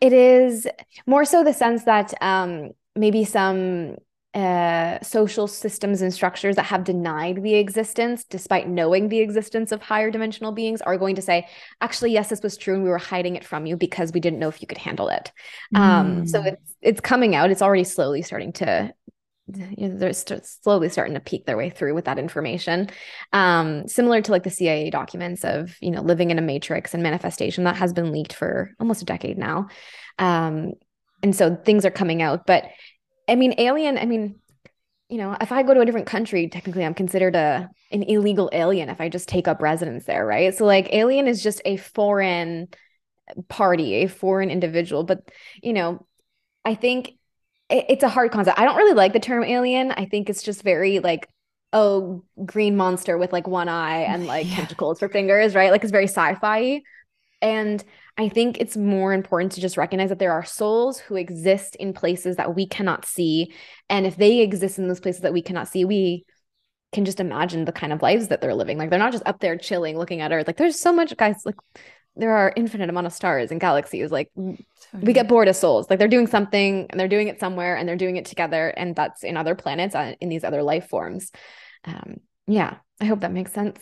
It is more so the sense that um, maybe some uh, social systems and structures that have denied the existence, despite knowing the existence of higher dimensional beings, are going to say, actually, yes, this was true, and we were hiding it from you because we didn't know if you could handle it. Mm. Um, so hmm. it's it's coming out. It's already slowly starting to. You know, they're st- slowly starting to peek their way through with that information, um, similar to like the CIA documents of you know living in a matrix and manifestation that has been leaked for almost a decade now, um, and so things are coming out. But I mean, alien, I mean, you know, if I go to a different country, technically I'm considered a an illegal alien if I just take up residence there, right? So like alien is just a foreign party, a foreign individual, but you know, I think it, it's a hard concept. I don't really like the term alien. I think it's just very like oh, green monster with like one eye and like yeah. tentacles for fingers, right? Like it's very sci-fi. And I think it's more important to just recognize that there are souls who exist in places that we cannot see. And if they exist in those places that we cannot see, we can just imagine the kind of lives that they're living. Like they're not just up there chilling, looking at Earth. Like there's so much, guys, like there are infinite amount of stars and galaxies. Like we get bored of souls. Like they're doing something and they're doing it somewhere and they're doing it together. And that's in other planets, uh, in these other life forms. Um, yeah. I hope that makes sense.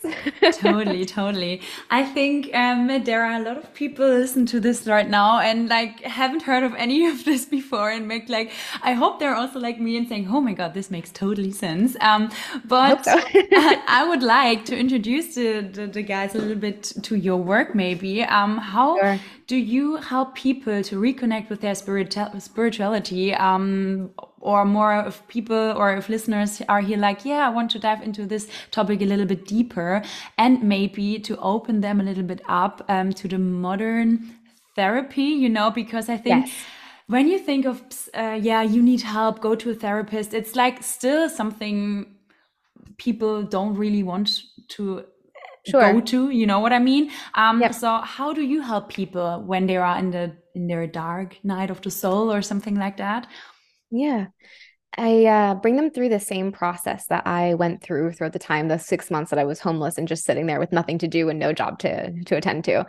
totally, totally. I think um, there are a lot of people listen to this right now and like haven't heard of any of this before and make like I hope they're also like me and saying, "Oh my god, this makes totally sense." Um, but so. I, I, would like to introduce the, the, the, guys a little bit to your work, maybe. Um, how sure. do you help people to reconnect with their spiritual spirituality? Um, or more of people or if listeners are here like, yeah, I want to dive into this topic a little bit deeper and maybe to open them a little bit up um, to the modern therapy, you know, because I think. Yes when you think of uh, yeah you need help go to a therapist it's like still something people don't really want to sure. go to you know what i mean um yep. so how do you help people when they are in the in their dark night of the soul or something like that yeah. I uh, bring them through the same process that I went through throughout the time, the six months that I was homeless and just sitting there with nothing to do and no job to to attend to.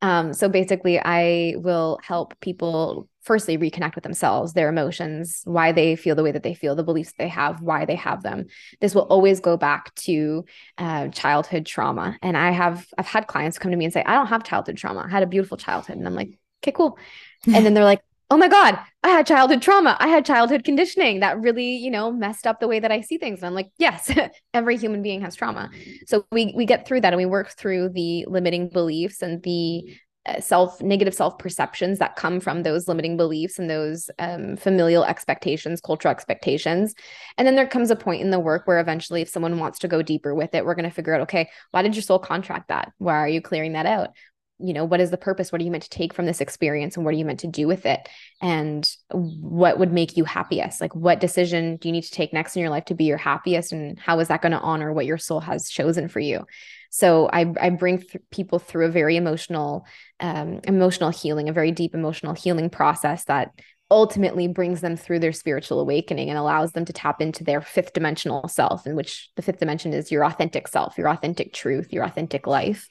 Um, so basically, I will help people firstly reconnect with themselves, their emotions, why they feel the way that they feel, the beliefs they have, why they have them. This will always go back to uh, childhood trauma. And I have I've had clients come to me and say, "I don't have childhood trauma. I had a beautiful childhood," and I'm like, "Okay, cool." and then they're like, oh my God, I had childhood trauma. I had childhood conditioning that really, you know, messed up the way that I see things. And I'm like, yes, every human being has trauma. So we we get through that and we work through the limiting beliefs and the uh, self negative self perceptions that come from those limiting beliefs and those um, familial expectations cultural expectations and then there comes a point in the work where eventually if someone wants to go deeper with it we're going to figure out okay why did your soul contract that why are you clearing that out you know what is the purpose? What are you meant to take from this experience and what are you meant to do with it? And what would make you happiest? Like what decision do you need to take next in your life to be your happiest? And how is that going to honor what your soul has chosen for you? So i, I bring th- people through a very emotional um, emotional healing a very deep emotional healing process that ultimately brings them through their spiritual awakening and allows them to tap into their fifth dimensional self in which the fifth dimension is your authentic self your authentic truth your authentic life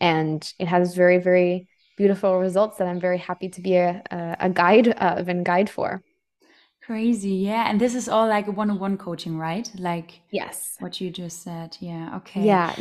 and it has very very beautiful results that i'm very happy to be a, a, guide of and guide for. Crazy. Yeah. And this is all like a one-on-one coaching right? Like yes. what you just said. Yeah. Okay. Yeah.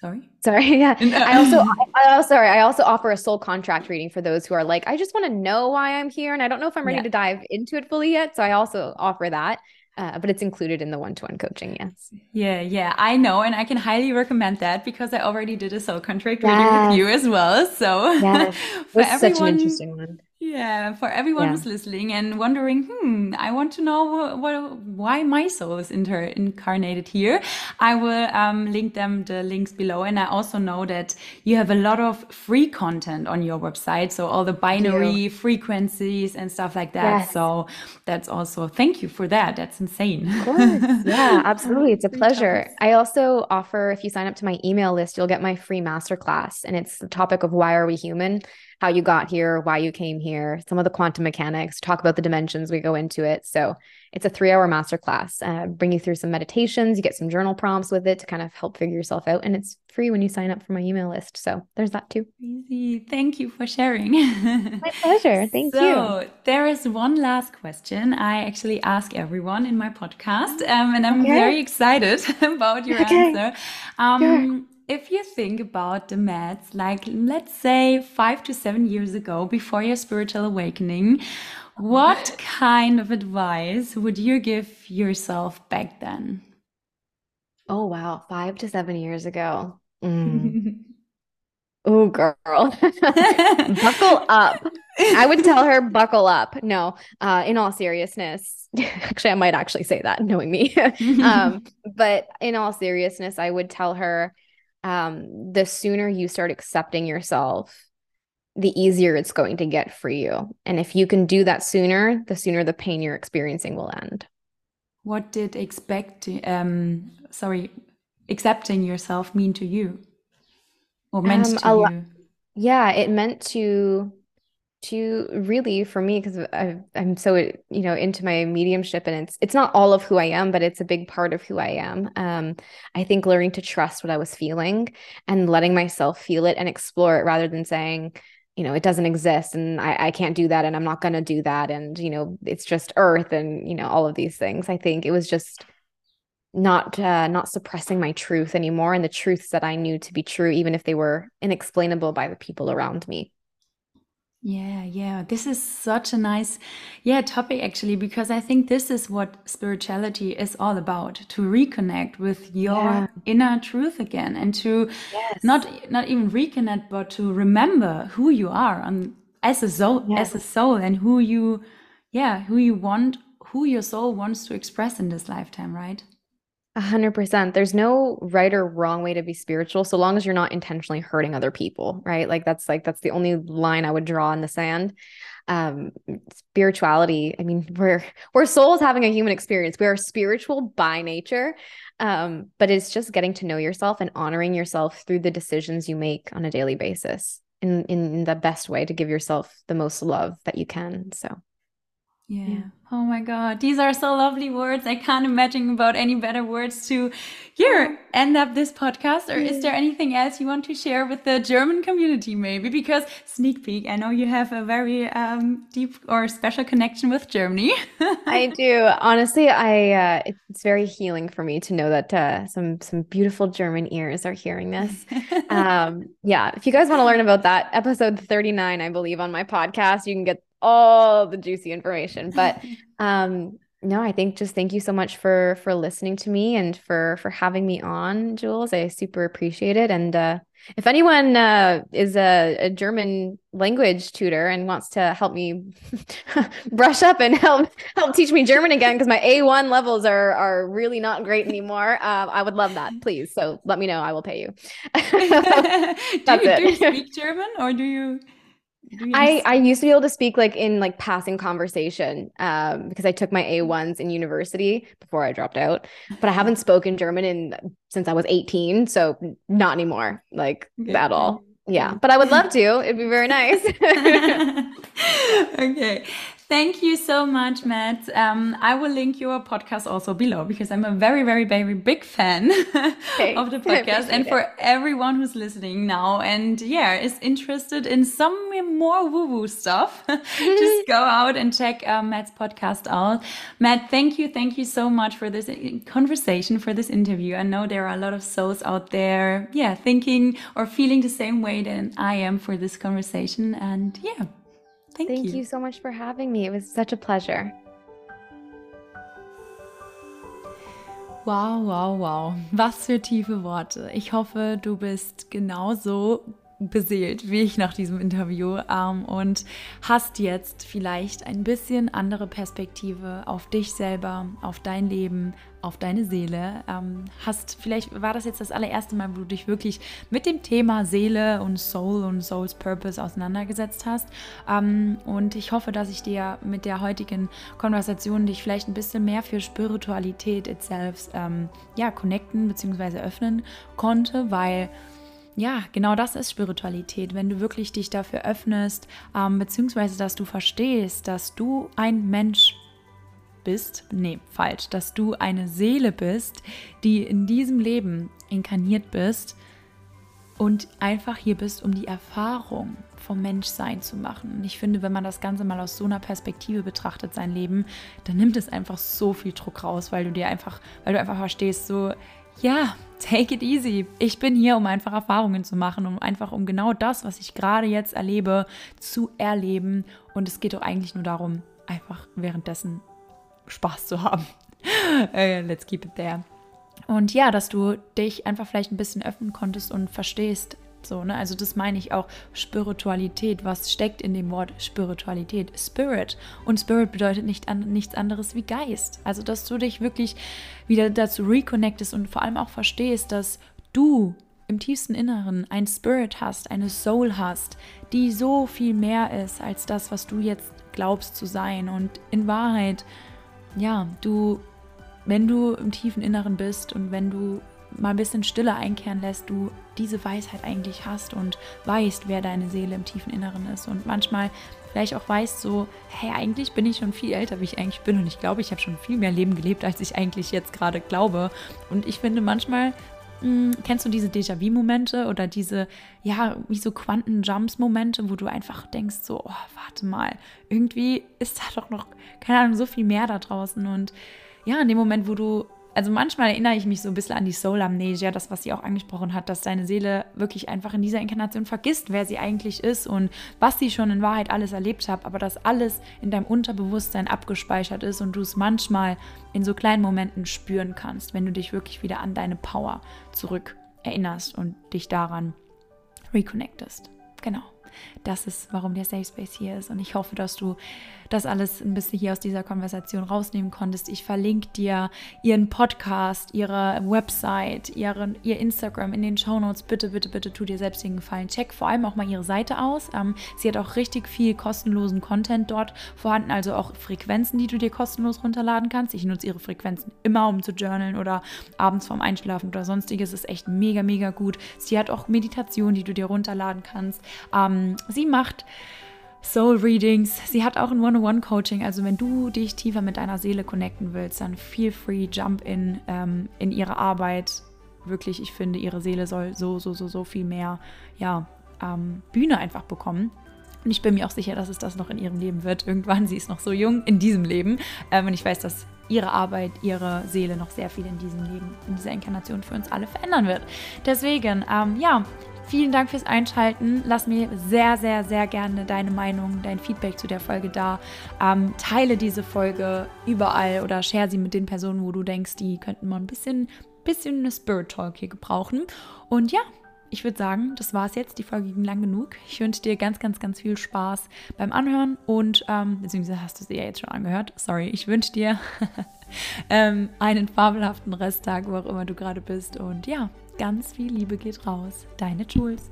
Sorry? Sorry. Yeah. I also i also sorry. I also offer a soul contract reading for those who are like i just want to know why i'm here and i don't know if i'm ready yeah. to dive into it fully yet. So i also offer that uh, but it's included in the one-to-one coaching yes yeah yeah i know and i can highly recommend that because i already did a soul contract yes. reading with you as well so yes. for everyone, such an interesting one Yeah, for everyone yeah. who's listening and wondering, hmm, I want to know what, what, why my soul is inter incarnated here. I will um, link them the links below, and I also know that you have a lot of free content on your website, so all the binary frequencies and stuff like that. Yes. So that's also thank you for that. That's insane. Of course, yeah, absolutely, it's a pleasure. I also offer if you sign up to my email list, you'll get my free masterclass, and it's the topic of why are we human how you got here, why you came here, some of the quantum mechanics, talk about the dimensions, we go into it. So it's a three hour masterclass, uh, bring you through some meditations, you get some journal prompts with it to kind of help figure yourself out. And it's free when you sign up for my email list. So there's that too. Easy. Thank you for sharing. my pleasure. Thank so, you. So there is one last question I actually ask everyone in my podcast. Um, and I'm okay. very excited about your okay. answer. Um, sure if you think about the Madds, like let's say five to seven years ago, before your spiritual awakening, what kind of advice would you give yourself back then? Oh, wow. Five to seven years ago. Mm. oh, girl. buckle up. I would tell her, buckle up. No, uh, in all seriousness, actually, I might actually say that knowing me. um, but in all seriousness, I would tell her, um, the sooner you start accepting yourself, the easier it's going to get for you. And if you can do that sooner, the sooner the pain you're experiencing will end. What did expect um sorry, accepting yourself mean to you? Or meant um, to you? Yeah, it meant to to really for me because I'm so you know into my mediumship and it's it's not all of who I am but it's a big part of who I am. Um, I think learning to trust what I was feeling and letting myself feel it and explore it rather than saying you know it doesn't exist and I, I can't do that and I'm not going to do that and you know it's just earth and you know all of these things. I think it was just not uh, not suppressing my truth anymore and the truths that I knew to be true even if they were inexplainable by the people around me. Yeah, yeah. This is such a nice, yeah, topic actually, because I think this is what spirituality is all about, to reconnect with your yeah. inner truth again and to yes. not not even reconnect, but to remember who you are and as a soul as a soul and who you yeah, who you want, who your soul wants to express in this lifetime, right? A hundred percent. There's no right or wrong way to be spiritual, so long as you're not intentionally hurting other people, right? Like that's like that's the only line I would draw in the sand. Um, spirituality. I mean, we're we're souls having a human experience. We are spiritual by nature, um, but it's just getting to know yourself and honoring yourself through the decisions you make on a daily basis, in in the best way to give yourself the most love that you can. So. Yeah. yeah. Oh my God. These are so lovely words. I can't imagine about any better words to here end up this podcast. Or is there anything else you want to share with the German community, maybe? Because sneak peek, I know you have a very um, deep or special connection with Germany. I do. Honestly, I uh, it's very healing for me to know that uh, some some beautiful German ears are hearing this. um, yeah. If you guys want to learn about that, episode 39, I believe, on my podcast, you can get all the juicy information. But um, no, I think just thank you so much for for listening to me and for for having me on, Jules. I super appreciate it. And uh, if anyone uh, is a, a, German language tutor and wants to help me brush up and help help teach me German again because my A1 levels are are really not great anymore, uh, I would love that. Please, so let me know. I will pay you. do, you do you speak German or do you? I, I used to be able to speak like in like passing conversation um, because I took my A1s in university before I dropped out, but I haven't spoken German in since I was 18. So not anymore, like okay. at all. Yeah, but I would love to. It'd be very nice. okay. Thank you so much, Madds. Um, I will link your podcast also below because I'm a very, very, very big fan okay. of the podcast. And for it. everyone who's listening now and yeah, is interested in some more woo woo stuff, just go out and check uh, Madds's podcast out. Madds, thank you. Thank you so much for this uh, conversation, for this interview. I know there are a lot of souls out there, yeah, thinking or feeling the same way than I am for this conversation. And yeah. Thank, Thank you. you so much for having me. It was such a pleasure. Wow, wow, wow. Was für tiefe Worte. Ich hoffe, du bist genauso beseelt wie ich nach diesem Interview ähm, und hast jetzt vielleicht ein bisschen andere Perspektive auf dich selber, auf dein Leben, auf deine Seele. Ähm, hast vielleicht war das jetzt das allererste Mal, wo du dich wirklich mit dem Thema Seele und Soul und Soul's Purpose auseinandergesetzt hast. Ähm, und ich hoffe, dass ich dir mit der heutigen Konversation dich vielleicht ein bisschen mehr für Spiritualität itself ähm, ja connecten bzw. öffnen konnte, weil ja, genau das ist Spiritualität, wenn du wirklich dich dafür öffnest, ähm, beziehungsweise dass du verstehst, dass du ein Mensch bist, nee, falsch, dass du eine Seele bist, die in diesem Leben inkarniert bist und einfach hier bist, um die Erfahrung vom Menschsein zu machen. Und ich finde, wenn man das Ganze mal aus so einer Perspektive betrachtet, sein Leben, dann nimmt es einfach so viel Druck raus, weil du dir einfach, weil du einfach verstehst, so, ja, take it easy. Ich bin hier, um einfach Erfahrungen zu machen, um einfach um genau das, was ich gerade jetzt erlebe, zu erleben. Und es geht doch eigentlich nur darum, einfach währenddessen Spaß zu haben. uh, let's keep it there. Und ja, dass du dich einfach vielleicht ein bisschen öffnen konntest und verstehst, so, ne? Also das meine ich auch Spiritualität. Was steckt in dem Wort Spiritualität? Spirit. Und Spirit bedeutet nicht an, nichts anderes wie Geist. Also dass du dich wirklich wieder dazu reconnectest und vor allem auch verstehst, dass du im tiefsten Inneren ein Spirit hast, eine Soul hast, die so viel mehr ist als das, was du jetzt glaubst zu sein. Und in Wahrheit, ja, du, wenn du im tiefen Inneren bist und wenn du mal ein bisschen Stille einkehren lässt, du diese Weisheit eigentlich hast und weißt, wer deine Seele im tiefen Inneren ist und manchmal vielleicht auch weißt so, hey, eigentlich bin ich schon viel älter, wie ich eigentlich bin und ich glaube, ich habe schon viel mehr Leben gelebt, als ich eigentlich jetzt gerade glaube und ich finde manchmal hm, kennst du diese Déjà-vu-Momente oder diese, ja, wie so Quanten-Jumps-Momente, wo du einfach denkst, so, oh, warte mal, irgendwie ist da doch noch, keine Ahnung, so viel mehr da draußen. Und ja, in dem Moment, wo du also manchmal erinnere ich mich so ein bisschen an die Soul Amnesia, das, was sie auch angesprochen hat, dass deine Seele wirklich einfach in dieser Inkarnation vergisst, wer sie eigentlich ist und was sie schon in Wahrheit alles erlebt hat, aber dass alles in deinem Unterbewusstsein abgespeichert ist und du es manchmal in so kleinen Momenten spüren kannst, wenn du dich wirklich wieder an deine Power zurück erinnerst und dich daran reconnectest. Genau das ist, warum der Safe Space hier ist. Und ich hoffe, dass du das alles ein bisschen hier aus dieser Konversation rausnehmen konntest. Ich verlinke dir ihren Podcast, ihre Website, ihren, ihr Instagram in den Show Notes. Bitte, bitte, bitte tu dir selbst den Gefallen. Check vor allem auch mal ihre Seite aus. Ähm, sie hat auch richtig viel kostenlosen Content dort vorhanden, also auch Frequenzen, die du dir kostenlos runterladen kannst. Ich nutze ihre Frequenzen immer, um zu journalen oder abends vorm Einschlafen oder sonstiges. Ist echt mega, mega gut. Sie hat auch Meditationen, die du dir runterladen kannst. Ähm, sie macht Soul Readings. Sie hat auch ein One-on-One-Coaching. Also wenn du dich tiefer mit deiner Seele connecten willst, dann feel free, jump in ähm, in ihre Arbeit. Wirklich, ich finde, ihre Seele soll so, so, so, so viel mehr ja, ähm, Bühne einfach bekommen. Und ich bin mir auch sicher, dass es das noch in ihrem Leben wird. Irgendwann, sie ist noch so jung in diesem Leben. Ähm, und ich weiß, dass ihre Arbeit, ihre Seele noch sehr viel in diesem Leben, in dieser Inkarnation für uns alle verändern wird. Deswegen, ähm, ja, Vielen Dank fürs Einschalten. Lass mir sehr, sehr, sehr gerne deine Meinung, dein Feedback zu der Folge da. Ähm, teile diese Folge überall oder share sie mit den Personen, wo du denkst, die könnten mal ein bisschen, bisschen eine Spirit Talk hier gebrauchen. Und ja, ich würde sagen, das war es jetzt. Die Folge ging lang genug. Ich wünsche dir ganz, ganz, ganz viel Spaß beim Anhören und, ähm, beziehungsweise hast du sie ja jetzt schon angehört. Sorry, ich wünsche dir ähm, einen fabelhaften Resttag, wo auch immer du gerade bist. Und ja, Ganz viel Liebe geht raus. Deine Jules.